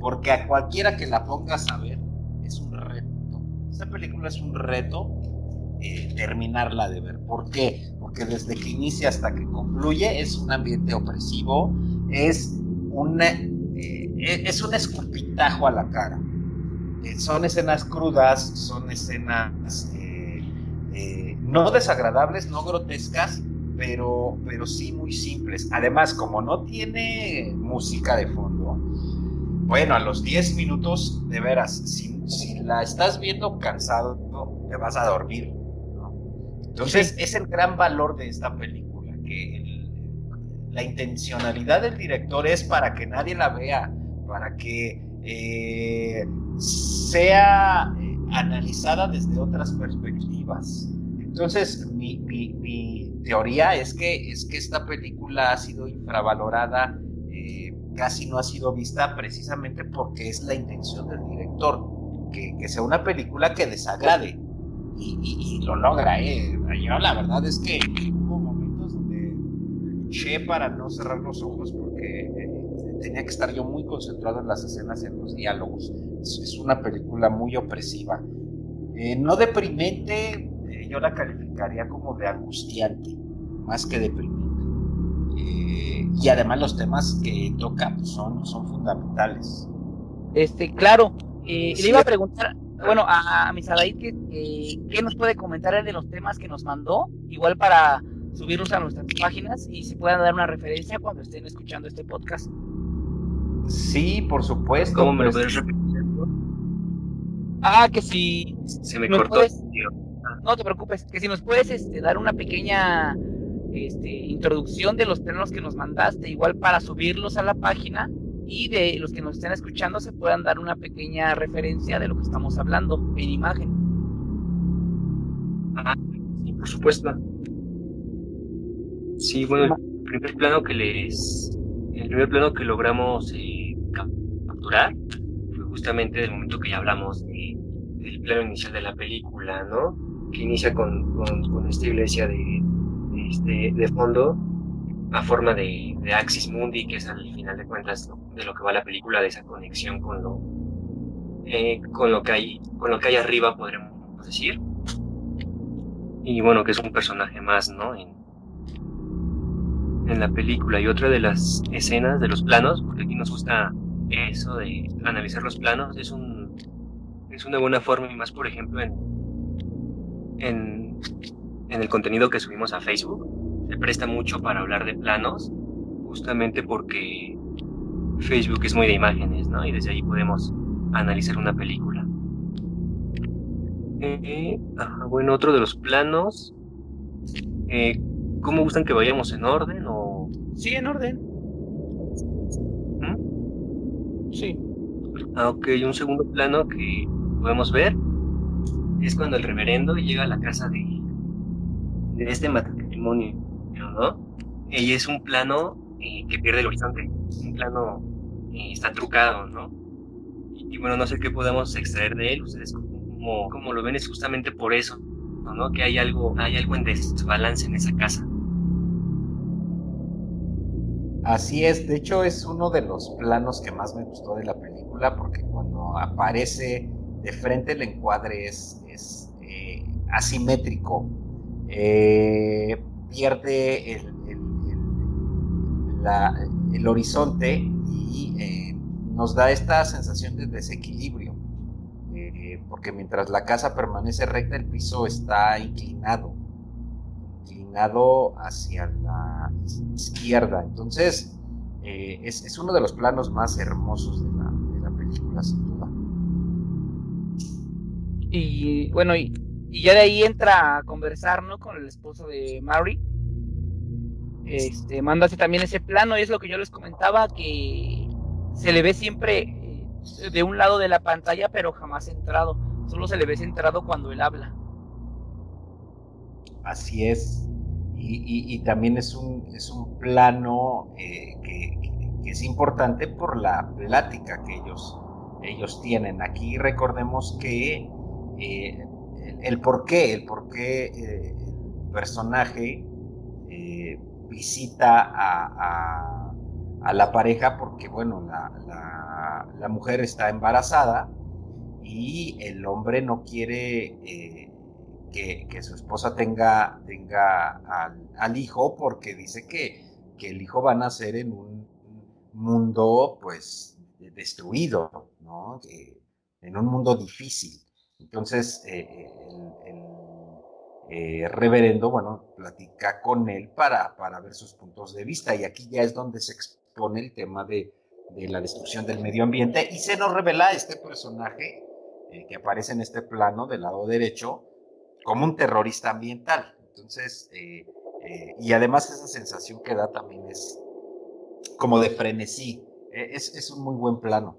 Porque a cualquiera que la pongas a ver es un reto. Esta película es un reto eh, terminarla de ver. ¿Por qué? Porque desde que inicia hasta que concluye es un ambiente opresivo, es un, eh, es un escupitajo a la cara. Eh, son escenas crudas, son escenas no desagradables, no grotescas, pero, pero sí muy simples. Además, como no tiene música de fondo, bueno, a los 10 minutos, de veras, si, la estás viendo cansado, te vas a dormir. Entonces, es el gran valor de esta película, que la intencionalidad del director es para que nadie la vea, para que eh, sea eh, analizada desde otras perspectivas. Entonces, mi, teoría es que, es que esta película ha sido infravalorada, eh, casi no ha sido vista precisamente porque es la intención del director, que, sea una película que desagrade. Y, lo logra, ¿eh? Yo la verdad es que hubo momentos donde luché para no cerrar los ojos porque eh, tenía que estar yo muy concentrado en las escenas, en los diálogos. Es, una película muy opresiva. Eh, no deprimente, yo la calificaría como de angustiante, más que deprimente. Eh, y además los temas que toca pues, son, son fundamentales. Este, claro, eh, le iba a preguntar, bueno, a, a Misadaid, que, ¿qué nos puede comentar de los temas que nos mandó? Igual para subirlos a nuestras páginas y se puedan dar una referencia cuando estén escuchando este podcast. Sí, por supuesto. ¿Cómo me lo puedes repetir? Ah, que si. Se me cortó no te preocupes, que si nos puedes este, dar una pequeña este, introducción de los planos que nos mandaste, igual para subirlos a la página y de los que nos estén escuchando se puedan dar una pequeña referencia de lo que estamos hablando en imagen. Ah, sí, por supuesto. Sí, bueno, el primer plano que les, el primer plano que logramos eh, capturar fue justamente del momento que ya hablamos de, del plano inicial de la película, ¿no? Que inicia con, con, esta iglesia de, este, de fondo a forma de, de, Axis Mundi, que es al final de cuentas de lo que va la película, de esa conexión con lo, eh, con lo que hay, con lo que hay arriba, podríamos decir. Y bueno, que es un personaje más, ¿no? En, en la película. Y otra de las escenas, de los planos, porque aquí nos gusta eso de analizar los planos, es un, es una buena forma, y más por ejemplo en, en, el contenido que subimos a Facebook. Se presta mucho para hablar de planos, justamente porque Facebook es muy de imágenes, ¿no? Y desde ahí podemos analizar una película. Eh, bueno, otro de los planos. Eh, ¿Cómo gustan que vayamos en orden o...? Sí, en orden. ¿Mm? Sí. Ah, ok, un segundo plano que podemos ver es cuando el reverendo llega a la casa de, de este matrimonio, ¿no? Y es un plano eh, que pierde el horizonte, un plano eh, está trucado, ¿no? Y, bueno, no sé qué podemos extraer de él, ustedes como, como lo ven es justamente por eso, ¿no? Que hay algo, hay algo en desbalance en esa casa. Así es, de hecho es uno de los planos que más me gustó de la película porque cuando aparece de frente el encuadre es, eh, asimétrico, eh, pierde el, el, horizonte y eh, nos da esta sensación de desequilibrio, porque mientras la casa permanece recta, el piso está inclinado, inclinado hacia la izquierda. Entonces, es, es, uno de los planos más hermosos de la, de la película. Y bueno, y, ya de ahí entra a conversar, ¿no? Con el esposo de Mary. Este, manda también ese plano, y es lo que yo les comentaba, que se le ve siempre eh, de un lado de la pantalla, pero jamás centrado. Solo se le ve centrado cuando él habla. Así es. Y, también es un, es un plano eh, que, es importante por la plática que ellos, ellos tienen. Aquí recordemos que eh, el, por qué, el por eh, el personaje eh, visita a, la pareja porque, bueno, la, la, mujer está embarazada y el hombre no quiere que, su esposa tenga, tenga al, hijo porque dice que, que, el hijo va a nacer en un mundo, pues, destruido, ¿no? en un mundo difícil. Entonces, eh, el, eh, reverendo, bueno, platica con él para, para ver sus puntos de vista y aquí ya es donde se expone el tema de, la destrucción del medio ambiente y se nos revela este personaje eh, que aparece en este plano del lado derecho como un terrorista ambiental. Entonces, y además esa sensación que da también es como de frenesí. es, es un muy buen plano.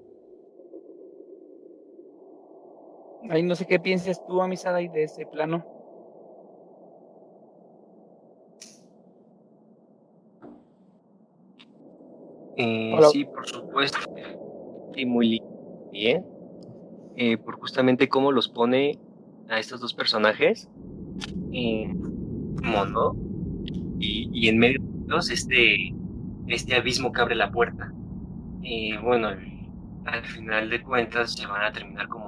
Ahí no sé qué piensas tú, Amisada, de ese plano. Eh, sí, por supuesto. Y muy bien. Eh, por justamente cómo los pone a estos dos personajes. Eh, mono. Y, y en medio de los, este, este abismo que abre la puerta. Y bueno, al final de cuentas se van a terminar como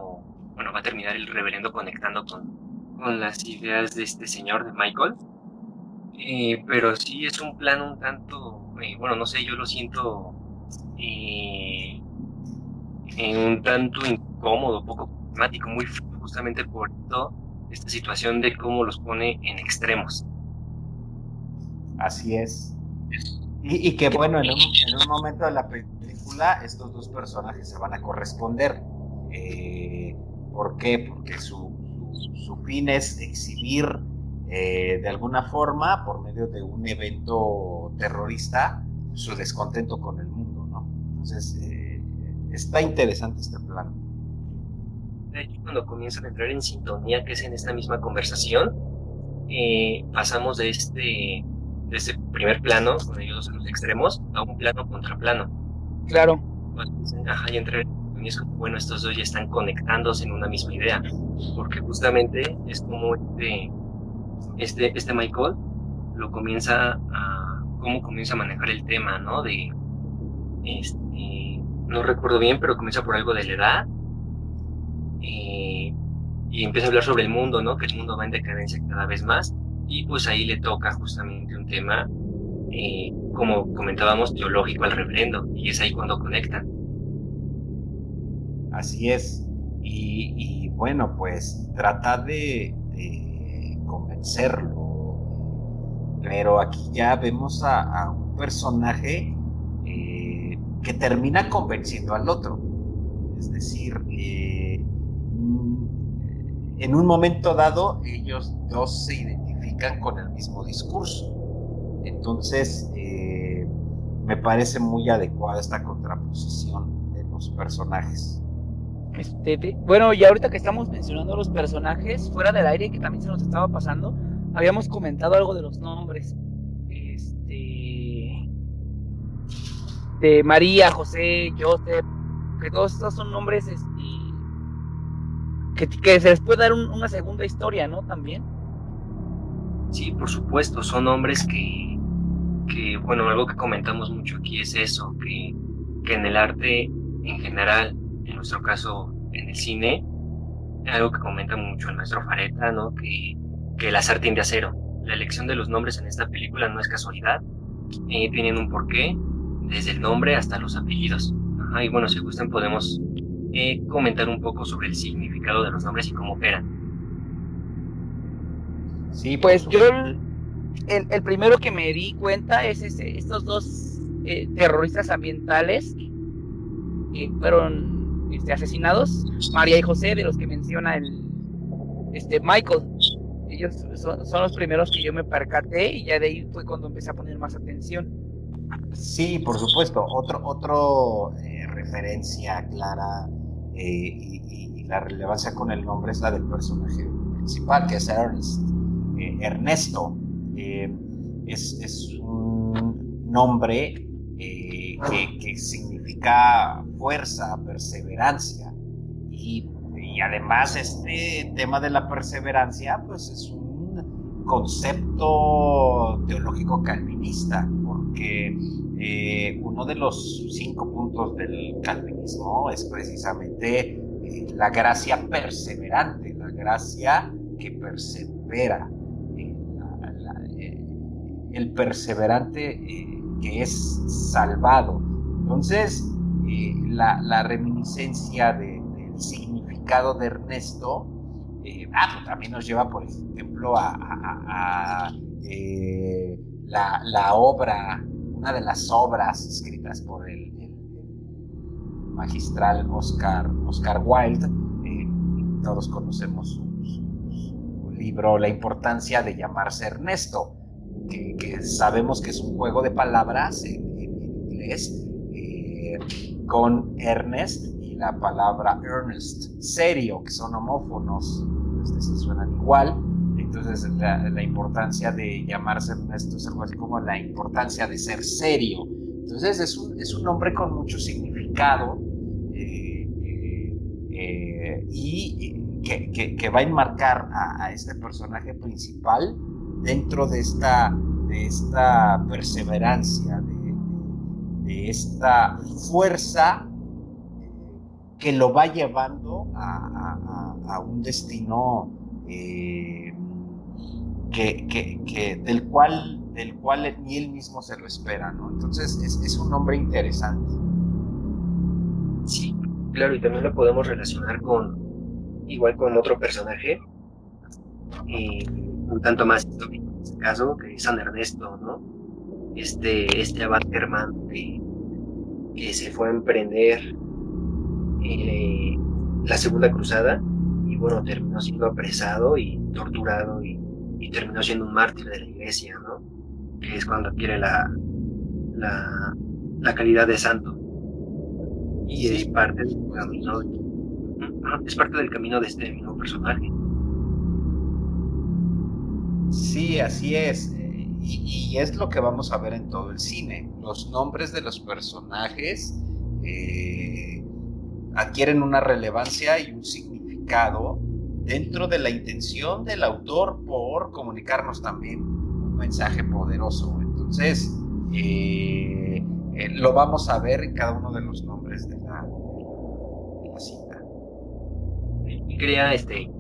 va a terminar el reverendo conectando con, con las ideas de este señor, de Michael. Eh, pero sí es un plan un tanto, eh, bueno, no sé, yo lo siento eh, un tanto incómodo, poco temático, muy justamente por todo esta situación de cómo los pone en extremos. Así es. Y, y que bueno, en un, en un, momento de la película estos dos personajes se van a corresponder. ¿Por qué? Porque su, fin es exhibir eh, de alguna forma, por medio de un evento terrorista, su descontento con el mundo, ¿no? Entonces, eh, está interesante este plan. De hecho, cuando comienzan a entrar en sintonía, que es en esta misma conversación, eh, pasamos de este, de este primer plano, con ellos en los extremos, a un plano contra plano. Claro. Ajá, y entre es como, bueno, estos dos ya están conectándose en una misma idea, porque justamente es como este, este, este Michael lo comienza a, cómo comienza a manejar el tema, ¿no? De, este, no recuerdo bien, pero comienza por algo de la edad, eh, y empieza a hablar sobre el mundo, ¿no? Que el mundo va en decadencia cada vez más, y pues ahí le toca justamente un tema, eh, como comentábamos, teológico al reverendo, y es ahí cuando conectan. Así es. Y, bueno, pues trata de, convencerlo. Pero aquí ya vemos a, un personaje que termina convenciendo al otro. Es decir, eh, en un momento dado ellos dos se identifican con el mismo discurso. Entonces, eh, me parece muy adecuada esta contraposición de los personajes. Este, bueno, y ahorita que estamos mencionando los personajes, fuera del aire, que también se nos estaba pasando, habíamos comentado algo de los nombres. Este. De María, José, Joseph, que todos estos son nombres este, que, que se les puede dar una segunda historia, ¿no? También. Sí, por supuesto, son nombres que, que, bueno, algo que comentamos mucho aquí es eso, que, que en el arte en general, en nuestro caso en el cine, algo que comenta mucho el maestro Fareta, ¿no? Que, que el azar tiende a cero. La elección de los nombres en esta película no es casualidad, eh, tienen un porqué, desde el nombre hasta los apellidos. Ajá, y bueno, si gustan podemos eh, comentar un poco sobre el significado de los nombres y cómo operan. Sí, pues yo el, el, primero que me di cuenta es ese, estos dos eh, terroristas ambientales que fueron este, asesinados, María y José, de los que menciona el este Michael. Ellos son, son, los primeros que yo me percaté y ya de ahí fue cuando empecé a poner más atención. Sí, por supuesto. Otro, otro eh, referencia clara eh, y, la relevancia con el nombre es la del personaje principal, que es Ernest. Eh, Ernesto es, es, un nombre que, que, significa fuerza, perseverancia. Y, además este tema de la perseverancia, pues es un concepto teológico calvinista, porque eh, uno de los cinco puntos del calvinismo es precisamente eh, la gracia perseverante, la gracia que persevera el perseverante eh, que es salvado. Entonces, eh, la, reminiscencia de, del significado de Ernesto eh, ah, pues también nos lleva, por ejemplo, a, eh, la, obra, una de las obras escritas por el, magistral Oscar, Oscar Wilde. todos conocemos su, libro La importancia de llamarse Ernesto que, sabemos que es un juego de palabras en, inglés eh, con Ernest y la palabra earnest, serio, que son homófonos, este, se suenan igual. Entonces, la, importancia de llamarse Ernesto es algo así como la importancia de ser serio. Entonces, es un, es un nombre con mucho significado eh, eh, y que, que, va a enmarcar a, a este personaje principal dentro de esta, de esta perseverancia, de esta fuerza que lo va llevando a, un destino eh, que, del, cual, del cual ni él mismo se lo espera, ¿no? Entonces es, un hombre interesante. Sí, claro, y también lo podemos relacionar con, igual con otro personaje, un tanto más histórico en este caso, que es San Ernesto, ¿no? Este, este abad hermano que, que se fue a emprender eh, la segunda cruzada y bueno, terminó siendo apresado y torturado y, y, terminó siendo un mártir de la iglesia, ¿no? Que es cuando adquiere la, la, la calidad de santo. Y sí. es parte del camino, es parte del camino de este mismo personaje. Sí, así es. Y, es lo que vamos a ver en todo el cine. Los nombres de los personajes eh, adquieren una relevancia y un significado dentro de la intención del autor por comunicarnos también un mensaje poderoso. Entonces, eh, eh, lo vamos a ver en cada uno de los nombres de la, de la cita. Y quería este,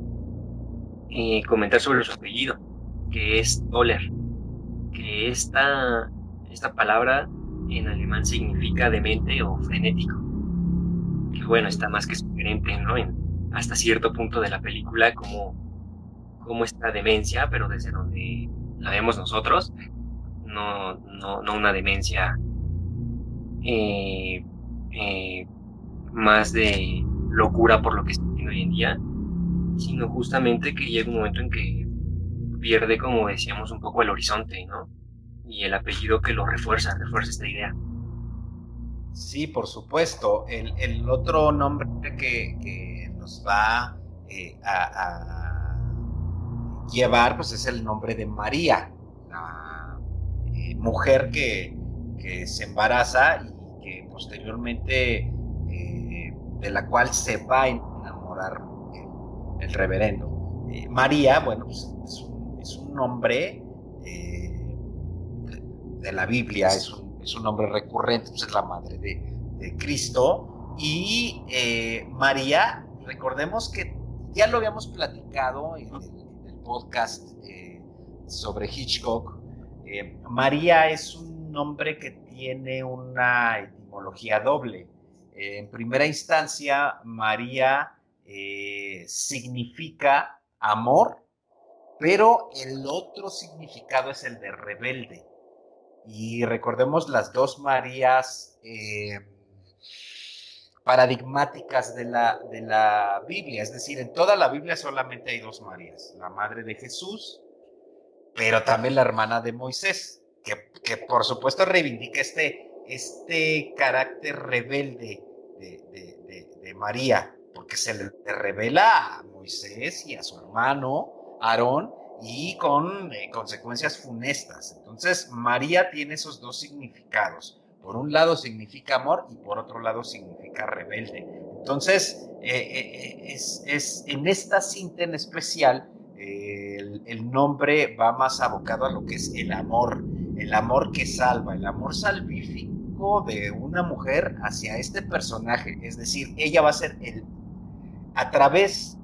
comentar sobre los apellidos que es Toller, que esta, esta palabra en alemán significa demente o frenético. Que bueno, está más que sugerente, ¿no? En, hasta cierto punto de la película, como, como esta demencia, pero desde donde la vemos nosotros, no, no, no una demencia eh, eh, más de locura por lo que está haciendo hoy en día, sino justamente que llega un momento en que pierde, como decíamos, un poco el horizonte, ¿no? Y el apellido que lo refuerza, refuerza esta idea. Sí, por supuesto. El, otro nombre que, nos va eh, a, llevar, pues es el nombre de María, la eh, mujer que, se embaraza y que posteriormente eh, de la cual se va a enamorar el, reverendo. María, bueno, pues es un, nombre de, la Biblia, es un es un nombre recurrente, pues es la madre de, Cristo. Y eh, María, recordemos que ya lo habíamos platicado en el, podcast eh, sobre Hitchcock. Eh, María es un nombre que tiene una etimología doble. en primera instancia, María significa amor, pero el otro significado es el de rebelde. Y recordemos las dos Marías eh, paradigmáticas de la, de la Biblia. Es decir, en toda la Biblia solamente hay dos Marías. La madre de Jesús, pero también la hermana de Moisés, que, por supuesto reivindica este, este carácter rebelde de, de María, porque se le revela a Moisés y a su hermano Aarón y con eh, consecuencias funestas. Entonces, María tiene esos dos significados. Por un lado significa amor y por otro lado significa rebelde. Entonces, eh, eh, es, en esta cinta en especial, el, nombre va más abocado a lo que es el amor, el amor que salva, el amor salvífico de una mujer hacia este personaje. Es decir, ella va a ser el, a través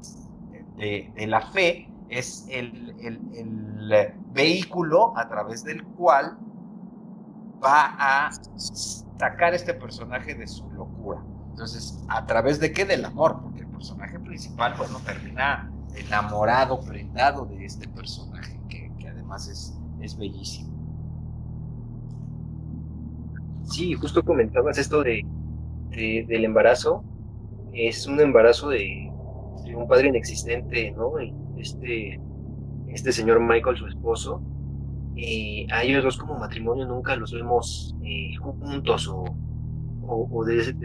de la fe, es el, el, vehículo a través del cual va a sacar este personaje de su locura. Entonces, ¿a través de qué? Del amor, porque el personaje principal, bueno, termina enamorado, prendado de este personaje, que, además es, es bellísimo. Sí, justo comentabas esto de, del embarazo. Es un embarazo de, de, un padre inexistente, ¿no? Este, este señor Michael, su esposo, eh, a ellos dos como matrimonio nunca los vemos eh, juntos o, o, desde,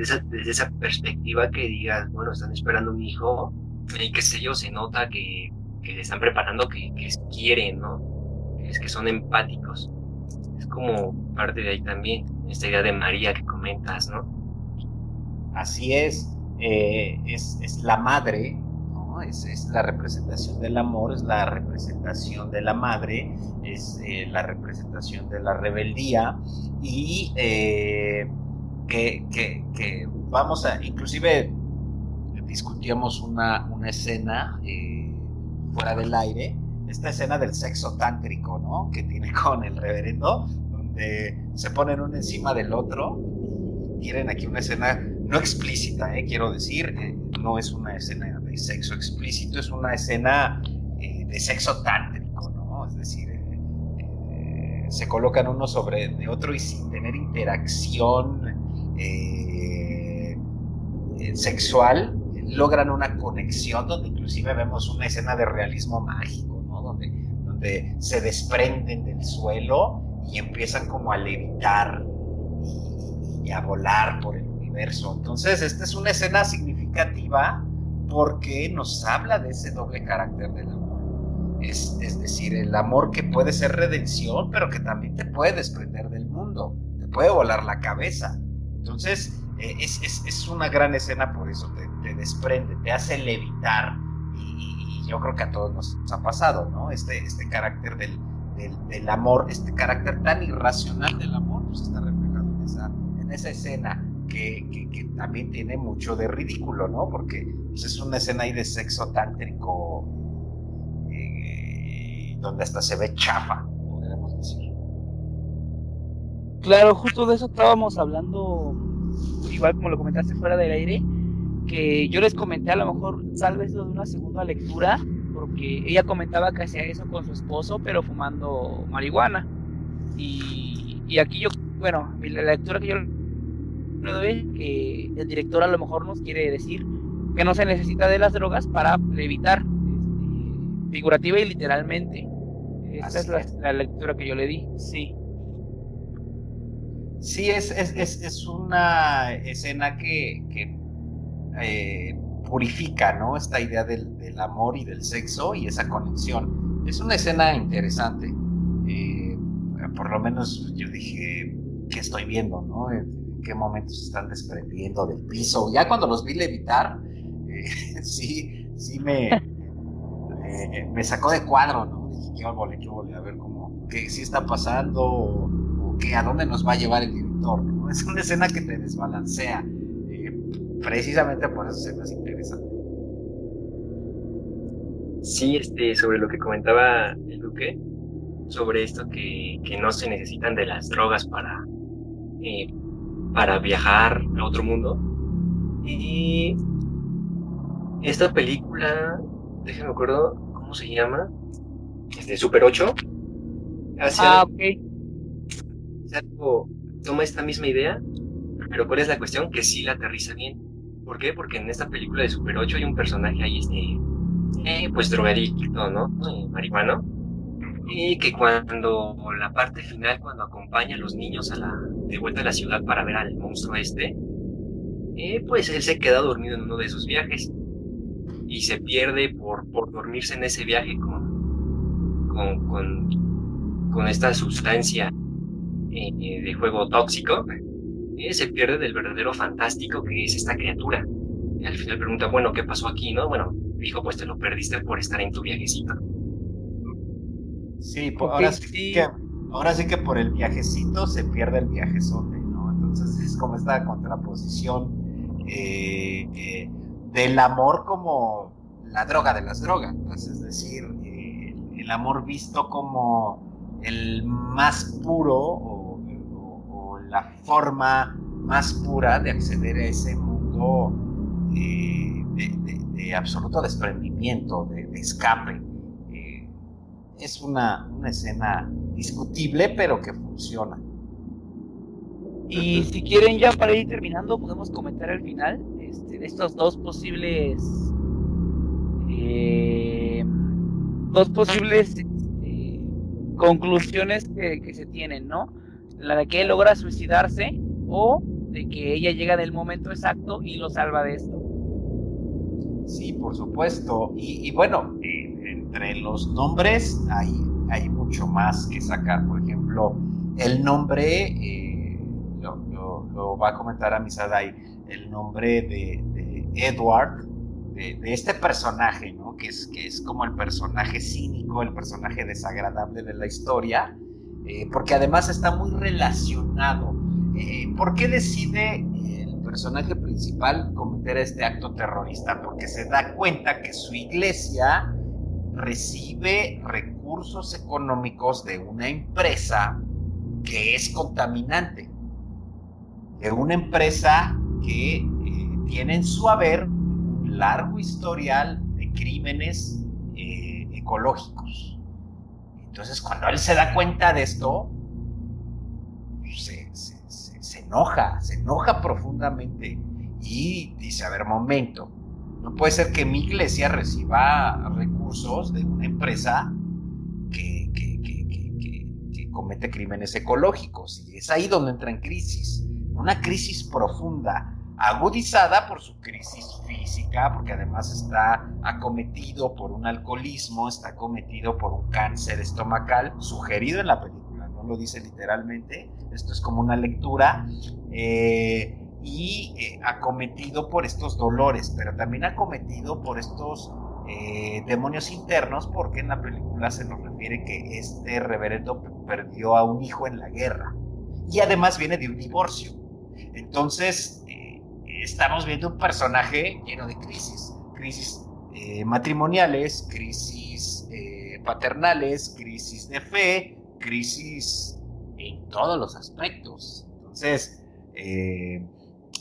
esa, perspectiva que digas, bueno, están esperando un hijo y qué sé yo, se nota que, que están preparando, que, que quieren, ¿no? Es que son empáticos. Es como parte de ahí también, esta idea de María que comentas, ¿no? Así es, eh, es, es la madre es, la representación del amor, es la representación de la madre, es eh, la representación de la rebeldía y eh, que, vamos a, inclusive discutíamos una, una escena eh, fuera del aire, esta escena del sexo tántrico, ¿no? Que tiene con el reverendo, donde se ponen uno encima del otro tienen aquí una escena no explícita, quiero decir, no es una escena de sexo explícito, es una escena eh, de sexo tántrico, ¿no? Es decir, se colocan uno sobre de otro y sin tener interacción sexual, logran una conexión donde inclusive vemos una escena de realismo mágico, ¿no? Donde, se desprenden del suelo y empiezan como a levitar y a volar por el entonces, esta es una escena significativa porque nos habla de ese doble carácter del amor. Es, decir, el amor que puede ser redención, pero que también te puede desprender del mundo, te puede volar la cabeza. Entonces, eh, es, una gran escena por eso, te, desprende, te hace levitar. Y, yo creo que a todos nos ha pasado, ¿no? Este, este carácter del, del, amor, este carácter tan irracional del amor, pues está reflejado en esa, en esa escena que, también tiene mucho de ridículo, ¿no? Porque pues, es una escena ahí de sexo tántrico eh, donde hasta se ve chafa, podríamos decir. Claro, justo de eso estábamos hablando, igual como lo comentaste fuera del aire, que yo les comenté a lo mejor tal vez de una segunda lectura, porque ella comentaba que hacía eso con su esposo, pero fumando marihuana. Y, y aquí yo, bueno, la lectura que yo que el director a lo mejor nos quiere decir que no se necesita de las drogas para evitar, este, figurativa y literalmente. Esta es la, lectura que yo le di, sí. Sí, es, es, una escena que, eh, purifica, ¿no? Esta idea del, amor y del sexo y esa conexión. Es una escena interesante. Eh, por lo menos yo dije, ¿qué estoy viendo, no? ¿En qué momentos se están desprendiendo del piso? Ya cuando los vi levitar, eh, sí, sí me, me sacó de cuadro, ¿no? Dije, qué vole, qué vole, a ver cómo, qué sí está pasando o, qué, a dónde nos va a llevar el director, ¿no? Es una escena que te desbalancea. Eh, precisamente por eso es más interesante. Sí, este, sobre lo que comentaba el Duque, sobre esto que, que no se necesitan de las drogas para, eh, para viajar a otro mundo. Y esta película, déjenme acuerdo, ¿cómo se llama? Este, Super 8. ah, ok. toma esta misma idea, pero ¿cuál es la cuestión? Que sí la aterriza bien. ¿Por qué? Porque en esta película de Super 8 hay un personaje ahí, este, eh, pues drogadicto, ¿no? Eh, marihuano. Y que cuando la parte final, cuando acompaña a los niños a la, de vuelta a la ciudad para ver al monstruo este, eh, pues él se queda dormido en uno de esos viajes y se pierde por, por dormirse en ese viaje con, con, con, esta sustancia eh, de juego tóxico, eh, se pierde del verdadero fantástico que es esta criatura. Y al final pregunta, bueno, ¿qué pasó aquí? no Bueno, dijo, pues te lo perdiste por estar en tu viajecito. Sí, ahora, sí. Que, ahora sí que por el viajecito se pierde el viajezote, ¿no? Entonces es como esta contraposición eh, eh del amor como la droga de las drogas, es decir, eh, el amor visto como el más puro o, la forma más pura de acceder a ese mundo eh, de, absoluto desprendimiento, de, escape. Es una, una escena discutible, pero que funciona. Y si quieren ya para ir terminando, podemos comentar al final este, de estos dos posibles eh, dos posibles este, conclusiones que, se tienen, ¿no? La de que él logra suicidarse o de que ella llega en el momento exacto y lo salva de esto. Sí, por supuesto. Y, bueno, eh, entre los nombres hay, hay mucho más que sacar. Por ejemplo, el nombre, eh, lo, va a comentar a Misadai, el nombre de, Edward, de, este personaje, ¿no? Que es, que es como el personaje cínico, el personaje desagradable de la historia, eh, porque además está muy relacionado. Eh, ¿Por qué decide el personaje principal cometer este acto terrorista? Porque se da cuenta que su iglesia recibe recursos económicos de una empresa que es contaminante, de una empresa que eh, tiene en su haber un largo historial de crímenes eh, ecológicos. Entonces, cuando él se da cuenta de esto, se, enoja, se enoja profundamente y dice, a ver, momento, no puede ser que mi iglesia reciba recursos de una empresa que, que, que, comete crímenes ecológicos. Y es ahí donde entra en crisis. Una crisis profunda, agudizada por su crisis física, porque además está acometido por un alcoholismo, está acometido por un cáncer estomacal, sugerido en la película, no lo dice literalmente, esto es como una lectura, eh, y eh, acometido por estos dolores, pero también acometido por estos eh, demonios internos, porque en la película se nos refiere que este reverendo perdió a un hijo en la guerra, y además viene de un divorcio. Entonces, eh, estamos viendo un personaje lleno de crisis, crisis eh, matrimoniales, crisis paternales, crisis de fe, crisis en todos los aspectos. Entonces,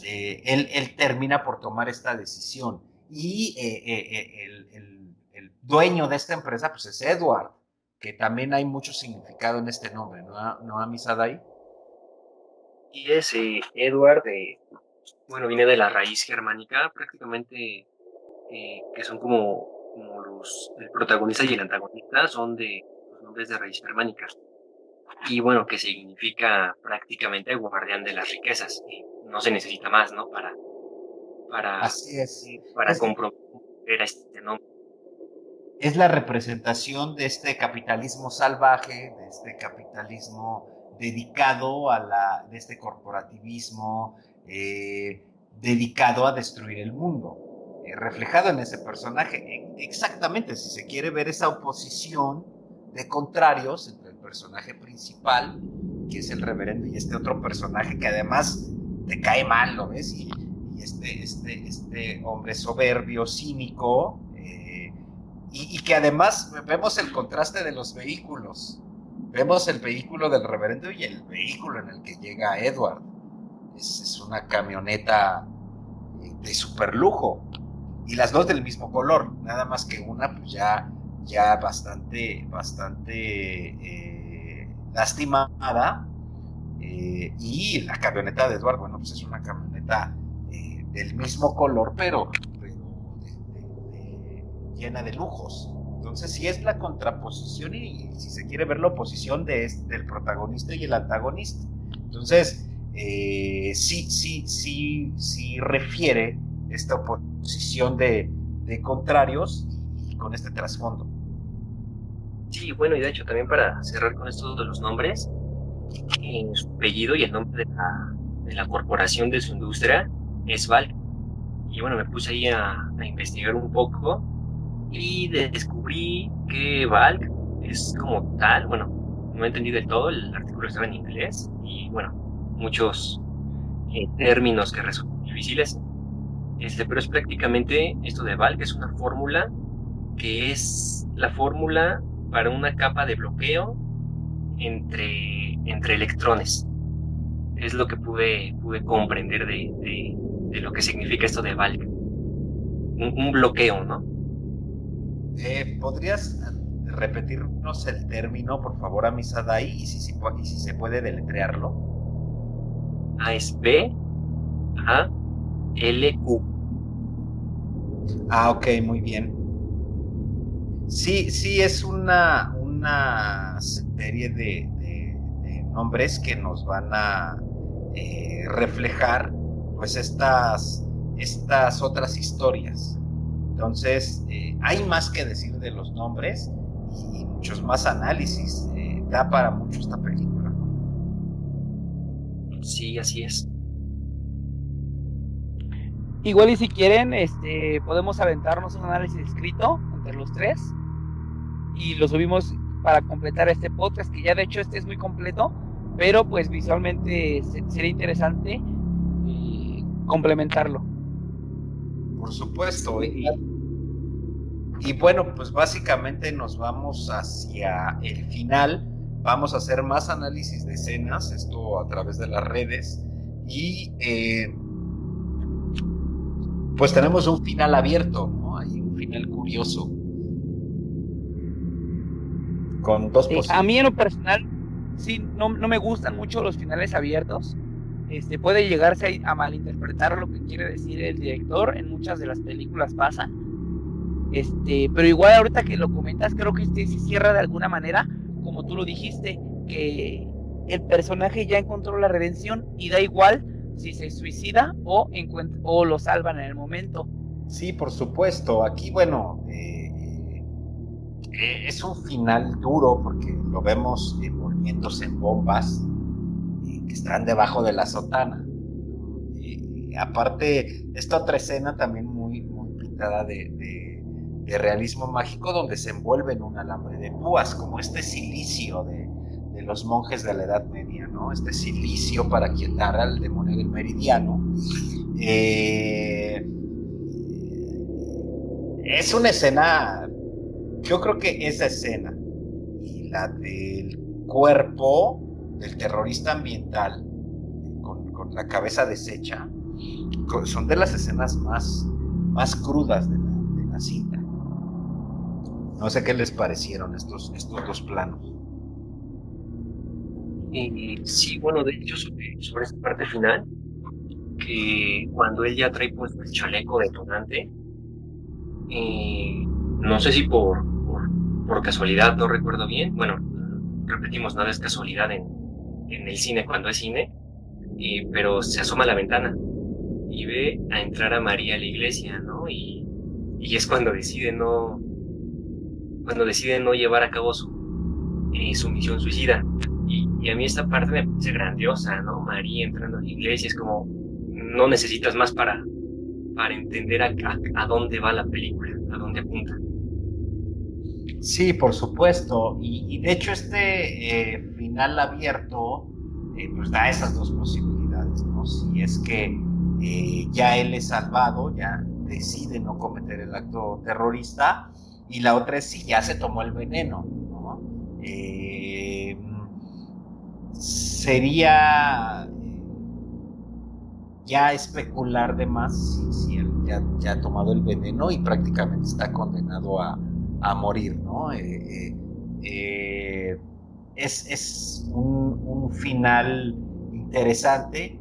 él, termina por tomar esta decisión. Y el, dueño de esta empresa, pues es Edward, que también hay mucho significado en este nombre, ¿no, ¿No Amisadai? Y Edward, eh, bueno, viene de la raíz germánica, prácticamente, eh, que son como, como los, el protagonista y el antagonista son de los nombres de raíz germánica. Y bueno, que significa prácticamente guardián de las riquezas. No se necesita más, ¿no? Para, para, Así es. para comprometer este nombre. Es la representación de este capitalismo salvaje, de este capitalismo dedicado a la, de este corporativismo, eh, dedicado a destruir el mundo, eh, reflejado en ese personaje. E, exactamente, si se quiere ver esa oposición de contrarios entre el personaje principal, que es el reverendo, y este otro personaje que además te cae mal, ¿lo ves? Y, este, este, este hombre soberbio, cínico, eh, y, que además vemos el contraste de los vehículos. Vemos el vehículo del reverendo y el vehículo en el que llega Edward. Es, es una camioneta eh, de super lujo. Y las dos del mismo color, nada más que una pues ya, ya bastante, bastante eh, lastimada. Eh, y la camioneta de Edward, bueno, pues es una camioneta eh, del mismo color, pero, llena de lujos. Entonces, sí es la contraposición y, si se quiere ver la oposición este, del protagonista y el antagonista. Entonces, eh, sí, sí, sí, sí refiere esta oposición de, de contrarios con este trasfondo. Sí, bueno, y de hecho también para cerrar con esto de los nombres, en su apellido y el nombre de la, corporación de su industria es Val. Y bueno, me puse ahí a, investigar un poco y descubrí que Valk es como tal, bueno, no entendí del todo, el artículo estaba en inglés y bueno, muchos eh, términos que resultan difíciles, este, pero es prácticamente esto de Valk, es una fórmula que es la fórmula para una capa de bloqueo entre, entre electrones. Es lo que pude, pude comprender de, de, de lo que significa esto de Valk. Un, un bloqueo, ¿no? Eh, ¿Podrías repetirnos el término, por favor, a Misadai, y si, si, y si se puede deletrearlo? A es B A L Q. Ah, ok, muy bien. Sí, sí, es una, una serie de, nombres que nos van a eh, reflejar pues estas, estas otras historias. Entonces, eh, hay más que decir de los nombres y muchos más análisis. Eh, da para mucho esta película. Sí, así es. Igual y si quieren, este, podemos aventarnos un análisis escrito entre los tres y lo subimos para completar este podcast, que ya de hecho este es muy completo, pero pues visualmente sería interesante eh, complementarlo. Por supuesto. Y, y, bueno, pues básicamente nos vamos hacia el final. Vamos a hacer más análisis de escenas, esto a través de las redes. Y eh, pues tenemos un final abierto, ¿no? Hay un final curioso. Con dos sí, A mí en lo personal, sí, no, no me gustan mucho los finales abiertos este, puede llegarse a, a, malinterpretar lo que quiere decir el director, en muchas de las películas pasa. Este, pero igual ahorita que lo comentas, creo que este se cierra de alguna manera, como tú lo dijiste, que el personaje ya encontró la redención y da igual si se suicida o, o lo salvan en el momento. Sí, por supuesto. Aquí, bueno, eh, eh, es un final duro porque lo vemos envolviéndose en bombas que están debajo de la sotana. Y aparte, esta otra escena también muy, pintada de, realismo mágico, donde se envuelve en un alambre de púas, como este silicio de, los monjes de la Edad Media, ¿no? Este silicio para quietar al demonio del meridiano. Eh, es una escena, yo creo que esa escena y la del cuerpo del terrorista ambiental con, la cabeza deshecha son de las escenas más, más crudas de la, cinta. No sé qué les parecieron estos, estos dos planos. Y sí, bueno, de hecho, sobre, sobre esta parte final, que cuando él ya trae puesto el chaleco detonante, eh, no sé si por, por, casualidad, no recuerdo bien, bueno, repetimos, nada es casualidad en, en el cine cuando es cine, pero se asoma a la ventana y ve a entrar a María a la iglesia, ¿no? Y, y es cuando decide no, cuando decide no llevar a cabo su, eh, su misión suicida. Y, a mí esta parte me parece grandiosa, ¿no? María entrando a la iglesia, es como, no necesitas más para, para entender a, a, dónde va la película, a dónde apunta. Sí, por supuesto. Y, de hecho este eh, final abierto eh, pues da esas dos posibilidades, ¿no? Si es que eh, ya él es salvado, ya decide no cometer el acto terrorista, y la otra es si ya se tomó el veneno, ¿no? sería ya especular de más si, él ya, ha tomado el veneno y prácticamente está condenado a, morir, ¿no? Eh, eh, es, un, final interesante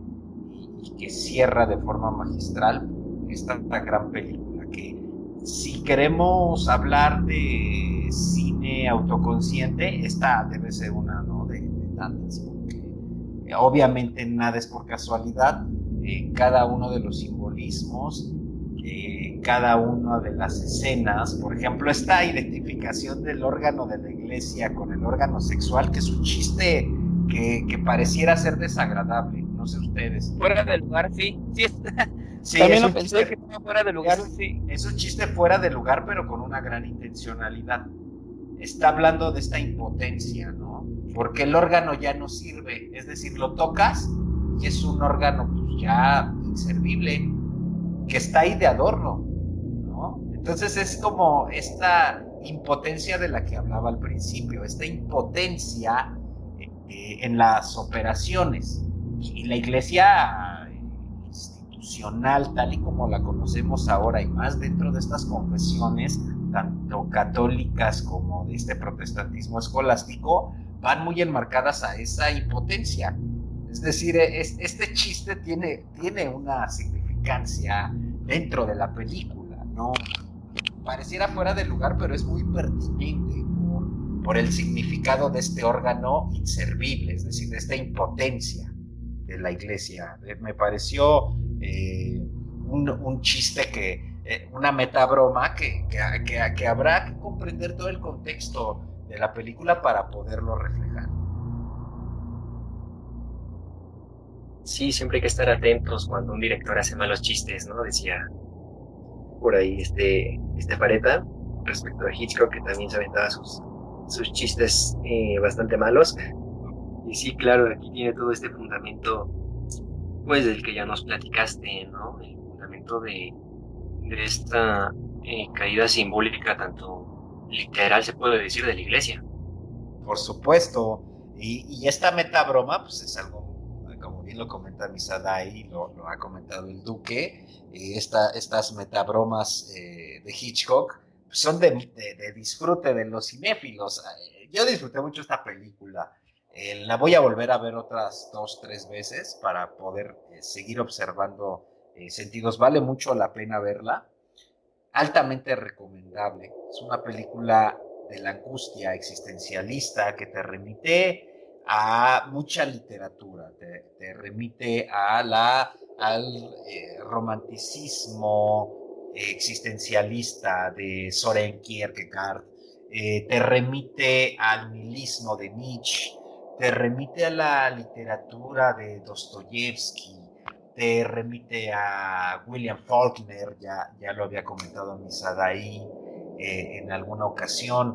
y, que cierra de forma magistral esta, gran película que si queremos hablar de cine autoconsciente, esta debe ser una ¿no? de, tantas, porque obviamente nada es por casualidad, cada uno de los simbolismos, cada una de las escenas. Por ejemplo, esta identificación del órgano de la iglesia con el órgano sexual, que es un chiste que, pareciera ser desagradable. No sé ustedes. Fuera del lugar, sí. Sí, También lo pensé que estaba fuera de lugar, sí. Es un chiste fuera de lugar, pero con una gran intencionalidad. Está hablando de esta impotencia, ¿no? Porque el órgano ya no sirve. Es decir, lo tocas y es un órgano pues, ya inservible que está ahí de adorno, ¿no? Entonces es como esta impotencia de la que hablaba al principio, esta impotencia eh, en las operaciones. Y la iglesia institucional, tal y como la conocemos ahora, y más dentro de estas confesiones, tanto católicas como de este protestantismo escolástico, van muy enmarcadas a esa impotencia. Es decir, este chiste tiene, tiene una significancia dentro de la película, ¿no? Pareciera fuera de lugar, pero es muy pertinente por, el significado de este órgano inservible, es decir, de esta impotencia de la iglesia. Eh, me pareció eh, un, chiste que, eh, una metabroma que, que, que habrá que comprender todo el contexto de la película para poderlo reflejar. sí, siempre hay que estar atentos cuando un director hace malos chistes, ¿no? Decía por ahí este, este Pareta respecto a Hitchcock, que también se aventaba sus, sus chistes eh, bastante malos. Y sí, claro, aquí tiene todo este fundamento, pues del que ya nos platicaste, ¿no? El fundamento de, de esta eh, caída simbólica, tanto literal se puede decir, de la iglesia. Por supuesto. Y, y esta metabroma, pues es algo lo comenta Misadai, lo, lo ha comentado el Duque, eh, estas metabromas eh, de Hitchcock pues, son de, disfrute de los cinéfilos. Eh, yo disfruté mucho esta película. la voy a volver a ver otras dos, tres veces para poder seguir observando sentidos. Vale mucho la pena verla. Altamente recomendable. Es una película de la angustia existencialista que te remite a mucha literatura, te, remite a la, al eh, romanticismo existencialista de Soren Kierkegaard, eh, te remite al nihilismo de Nietzsche, te remite a la literatura de Dostoyevsky, te remite a William Faulkner, ya, ya lo había comentado Misadaí eh, en alguna ocasión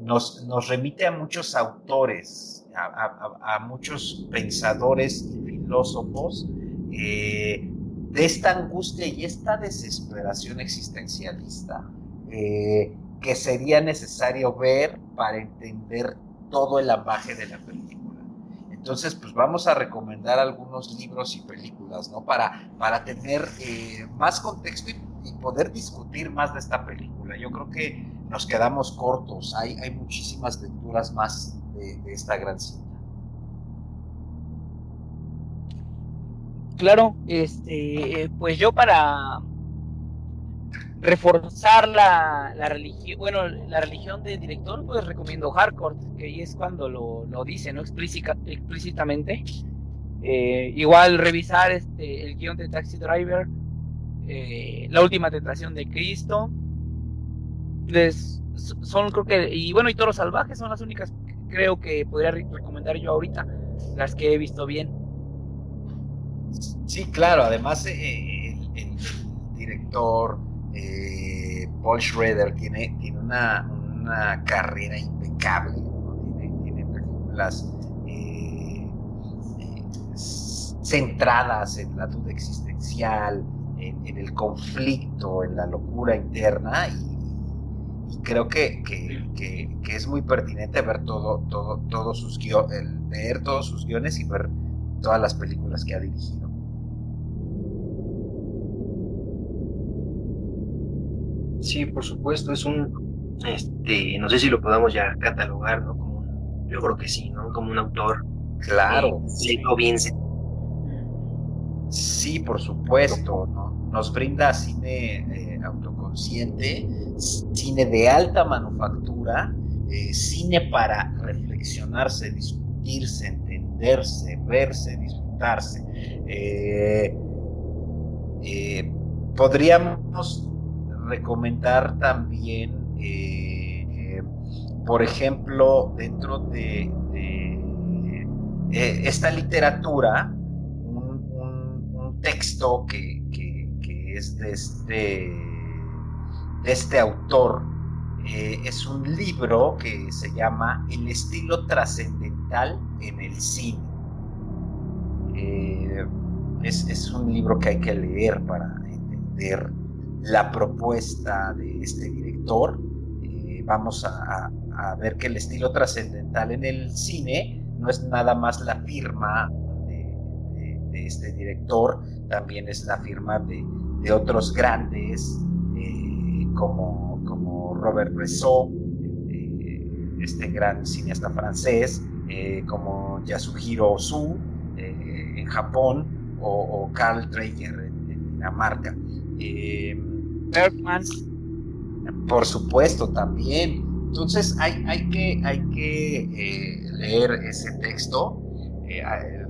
nos, remite a muchos autores, a, muchos pensadores y filósofos eh, de esta angustia y esta desesperación existencialista eh, que sería necesario ver para entender todo el abaje de la película. Entonces, pues vamos a recomendar algunos libros y películas, ¿no? Para, para tener eh, más contexto y, poder discutir más de esta película. Yo creo que nos quedamos cortos. Hay, hay muchísimas lecturas más de, esta gran cinta. Claro, este, pues yo para reforzar la, la religión, bueno, la religión del director, pues recomiendo Hardcore, que ahí es cuando lo, lo dice, ¿no? explícitamente. Eh, igual revisar este, el guion de Taxi Driver, eh, La última tentación de Cristo. Les, son creo que, y bueno, y Toros Salvajes son las únicas que creo que podría recomendar yo ahorita, las que he visto bien. Sí, claro, además eh, el, director Paul Schrader tiene, tiene una, una carrera impecable, tiene, tiene películas centradas en la duda existencial, en, el conflicto, en la locura interna y, creo que, es muy pertinente ver todo, todo, todos sus guiones, leer todos sus guiones y ver todas las películas que ha dirigido. Sí, por supuesto, es un, este, no sé si lo podamos ya catalogar, ¿no? Como yo creo que sí, ¿no? Como un autor. Claro. sí, o bien Sí, por supuesto, ¿no? nos brinda cine eh, autoconsciente, cine de alta manufactura, eh, cine para reflexionarse, discutirse, entenderse, verse, disfrutarse. Eh, podríamos recomendar también, por ejemplo, dentro de esta literatura, texto que, es de este, de este autor. Eh, es un libro que se llama El estilo trascendental en el cine. Eh, es, un libro que hay que leer para entender la propuesta de este director. Eh, vamos a, ver que el estilo trascendental en el cine no es nada más la firma este director, también es la firma de, otros grandes como, como Robert Bresson, eh, este gran cineasta francés, eh, como Yasuhiro Ozu en Japón o, Carl Dreyer en, Dinamarca. Bergman. Por supuesto, también. Entonces hay, hay que, hay que leer ese texto,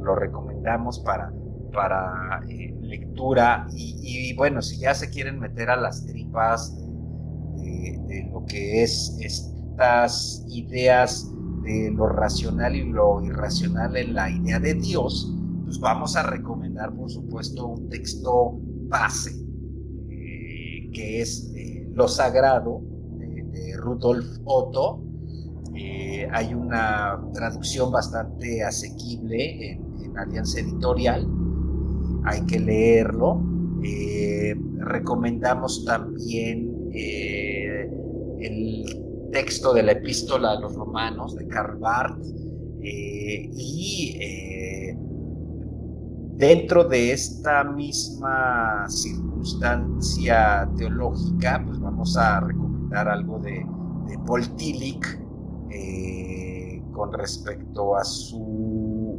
lo recomendamos para para eh, lectura y, bueno, si ya se quieren meter a las tripas de, lo que es estas ideas de lo racional y lo irracional en la idea de Dios, pues vamos a recomendar por supuesto un texto base eh, que es eh, Lo Sagrado de, Rudolf Otto. hay una traducción bastante asequible en Alianza Editorial hay que leerlo. Eh, recomendamos también eh, el texto de la epístola a los romanos de Karl Barth eh, y dentro de esta misma circunstancia teológica, pues vamos a recomendar algo de, de Paul Tillich con respecto a su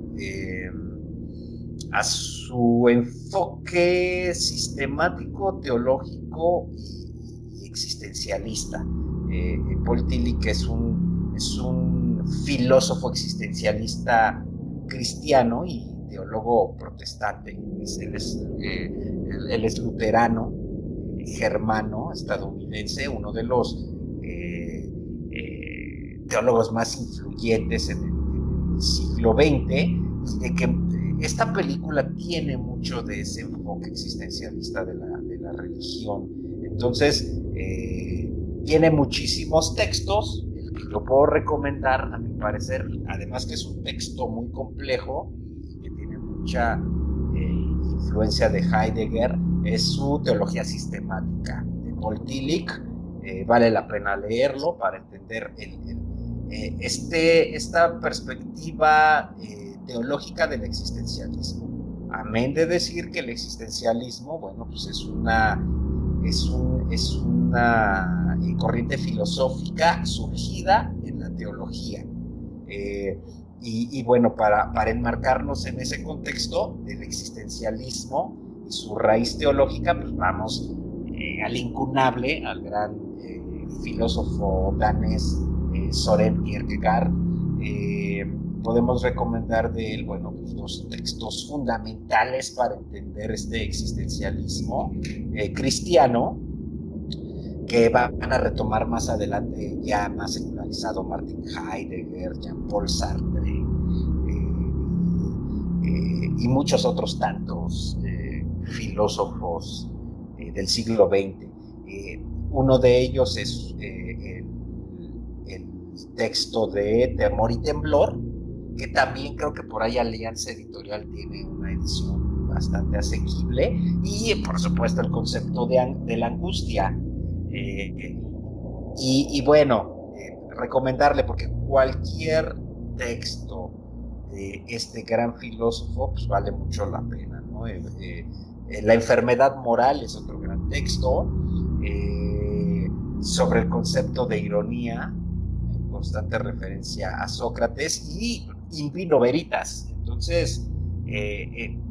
a su enfoque sistemático, teológico y, existencialista. Eh, Paul Tillich es un, es un filósofo existencialista cristiano y teólogo protestante. Él es, eh, es luterano, germano, estadounidense, uno de los eh, teólogos más influyentes en el, siglo XX, de que esta película tiene mucho de ese enfoque existencialista de la, de la religión. Entonces, eh, tiene muchísimos textos. El que yo puedo recomendar, a mi parecer, además que es un texto muy complejo que tiene mucha eh, influencia de Heidegger, es su teología sistemática de Paul Tillich. Eh, vale la pena leerlo para entender este, esta perspectiva teológica del existencialismo. Amén de decir que el existencialismo, bueno, pues es una, es un, es una eh, corriente filosófica surgida en la teología. Eh, y, bueno, para, enmarcarnos en ese contexto del existencialismo y su raíz teológica, pues vamos eh, al incunable, al gran filósofo danés Soren Kierkegaard. Podemos recomendar de él, bueno, pues dos textos fundamentales para entender este existencialismo cristiano, que van a retomar más adelante ya más secularizado Martin Heidegger, Jean-Paul Sartre eh, eh, y muchos otros tantos eh, filósofos del siglo XX. uno de ellos es el, texto de Temor y Temblor, que también creo que por ahí Alianza Editorial tiene una edición bastante asequible, y por supuesto el concepto de, la angustia, eh, y, bueno, eh, recomendarle, porque cualquier texto de este gran filósofo, pues vale mucho la pena, eh, la enfermedad moral es otro gran texto sobre el concepto de ironía, en constante referencia a Sócrates, y In Vino Veritas. Entonces,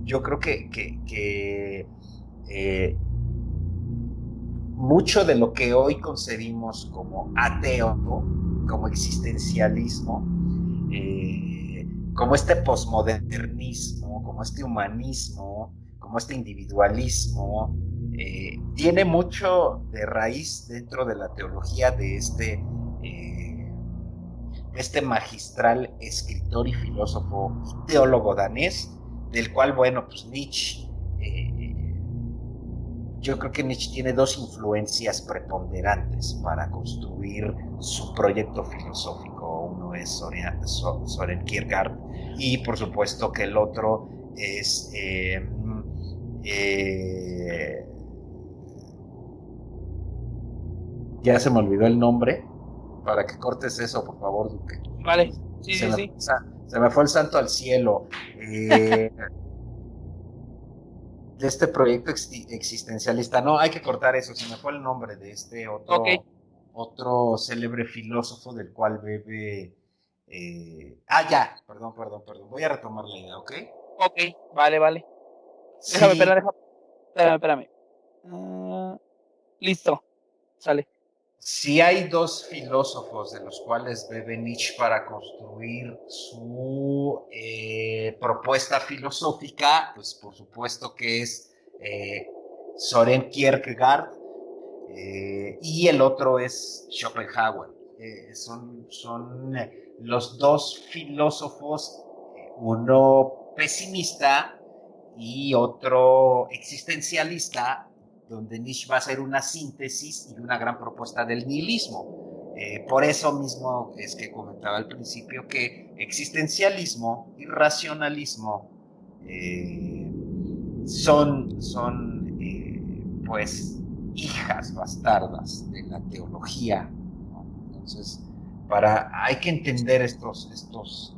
yo creo que, que mucho de lo que hoy concebimos como ateo, como existencialismo, eh, como este posmodernismo, como este humanismo, como este individualismo, eh, tiene mucho de raíz dentro de la teología de este, eh, este magistral escritor y filósofo y teólogo danés, del cual, bueno, pues Nietzsche yo creo que Nietzsche tiene dos influencias preponderantes para construir su proyecto filosófico. Uno es Soren, Kierkegaard y por supuesto que el otro es... Eh, eh, ya se me olvidó el nombre. Para que cortes eso, por favor, Duque. Vale, sí, sí, sí. se me fue el santo al cielo. Eh, de este proyecto existencialista. No, hay que cortar eso, se me fue el nombre de este otro, otro célebre filósofo del cual bebe... Eh, ah, ya, perdón, perdón, perdón. Voy a retomar la idea, ¿ok? Ok, vale, vale. Déjame, espérame, espérame, espérame. Ah, listo, sale si hay dos filósofos de los cuales bebe Nietzsche para construir su eh, propuesta filosófica, pues por supuesto que es eh, Soren Kierkegaard eh, y el otro es Schopenhauer. son, son los dos filósofos, uno pesimista y otro existencialista, donde Nietzsche va a hacer una síntesis y una gran propuesta del nihilismo. Eh, por eso mismo es que comentaba al principio que existencialismo y racionalismo eh, son, son eh, pues hijas bastardas de la teología. Entonces, para, hay que entender estos, estos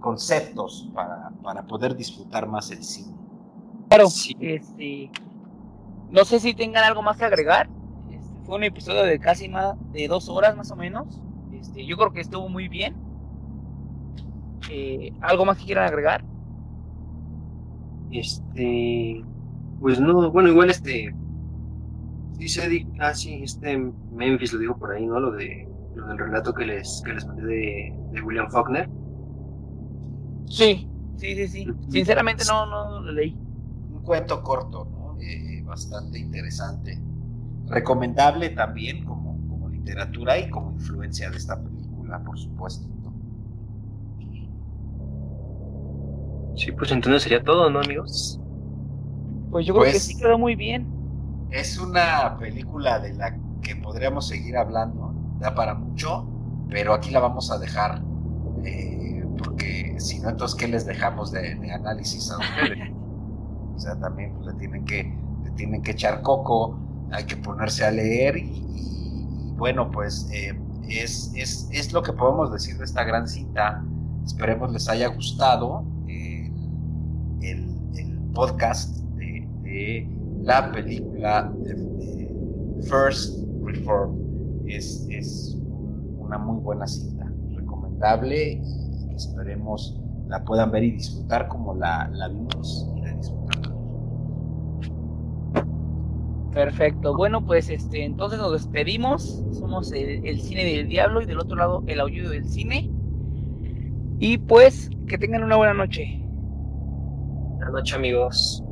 conceptos para, para, poder disfrutar más el cine. Claro, sí. este, no sé si tengan algo más que agregar. Este, fue un episodio de casi más de dos horas más o menos. Este, yo creo que estuvo muy bien. Eh, ¿Algo más que quieran agregar? Este, pues no, bueno, igual este, dice, ah, sí, este Memphis lo dijo por ahí, ¿no? Lo de, lo del relato que les, que les mandé de, de William Faulkner. Sí, sí, sí, sí. Sinceramente no, no lo leí. Un cuento corto, ¿no? Eh, bastante interesante. Recomendable también como, como literatura y como influencia de esta película, por supuesto. Sí, pues entonces sería todo, ¿no, amigos? Pues yo creo que pues sí quedó muy bien. Es una película de la que podríamos seguir hablando, da para mucho, pero aquí la vamos a dejar, eh, porque si no, entonces, ¿qué les dejamos de, análisis a ustedes? o sea, también pues, le tienen que tienen que echar coco, hay que ponerse a leer y, bueno, pues eh, es, es, lo que podemos decir de esta gran cinta. Esperemos les haya gustado el, podcast de, la película de, First Reform. Es, es una muy buena cinta, recomendable y esperemos la puedan ver y disfrutar como la, la vimos y la disfrutamos. Perfecto. Bueno, pues este, entonces nos despedimos. Somos el, cine del diablo y del otro lado el aullido del cine. Y pues que tengan una buena noche. Buenas noches amigos.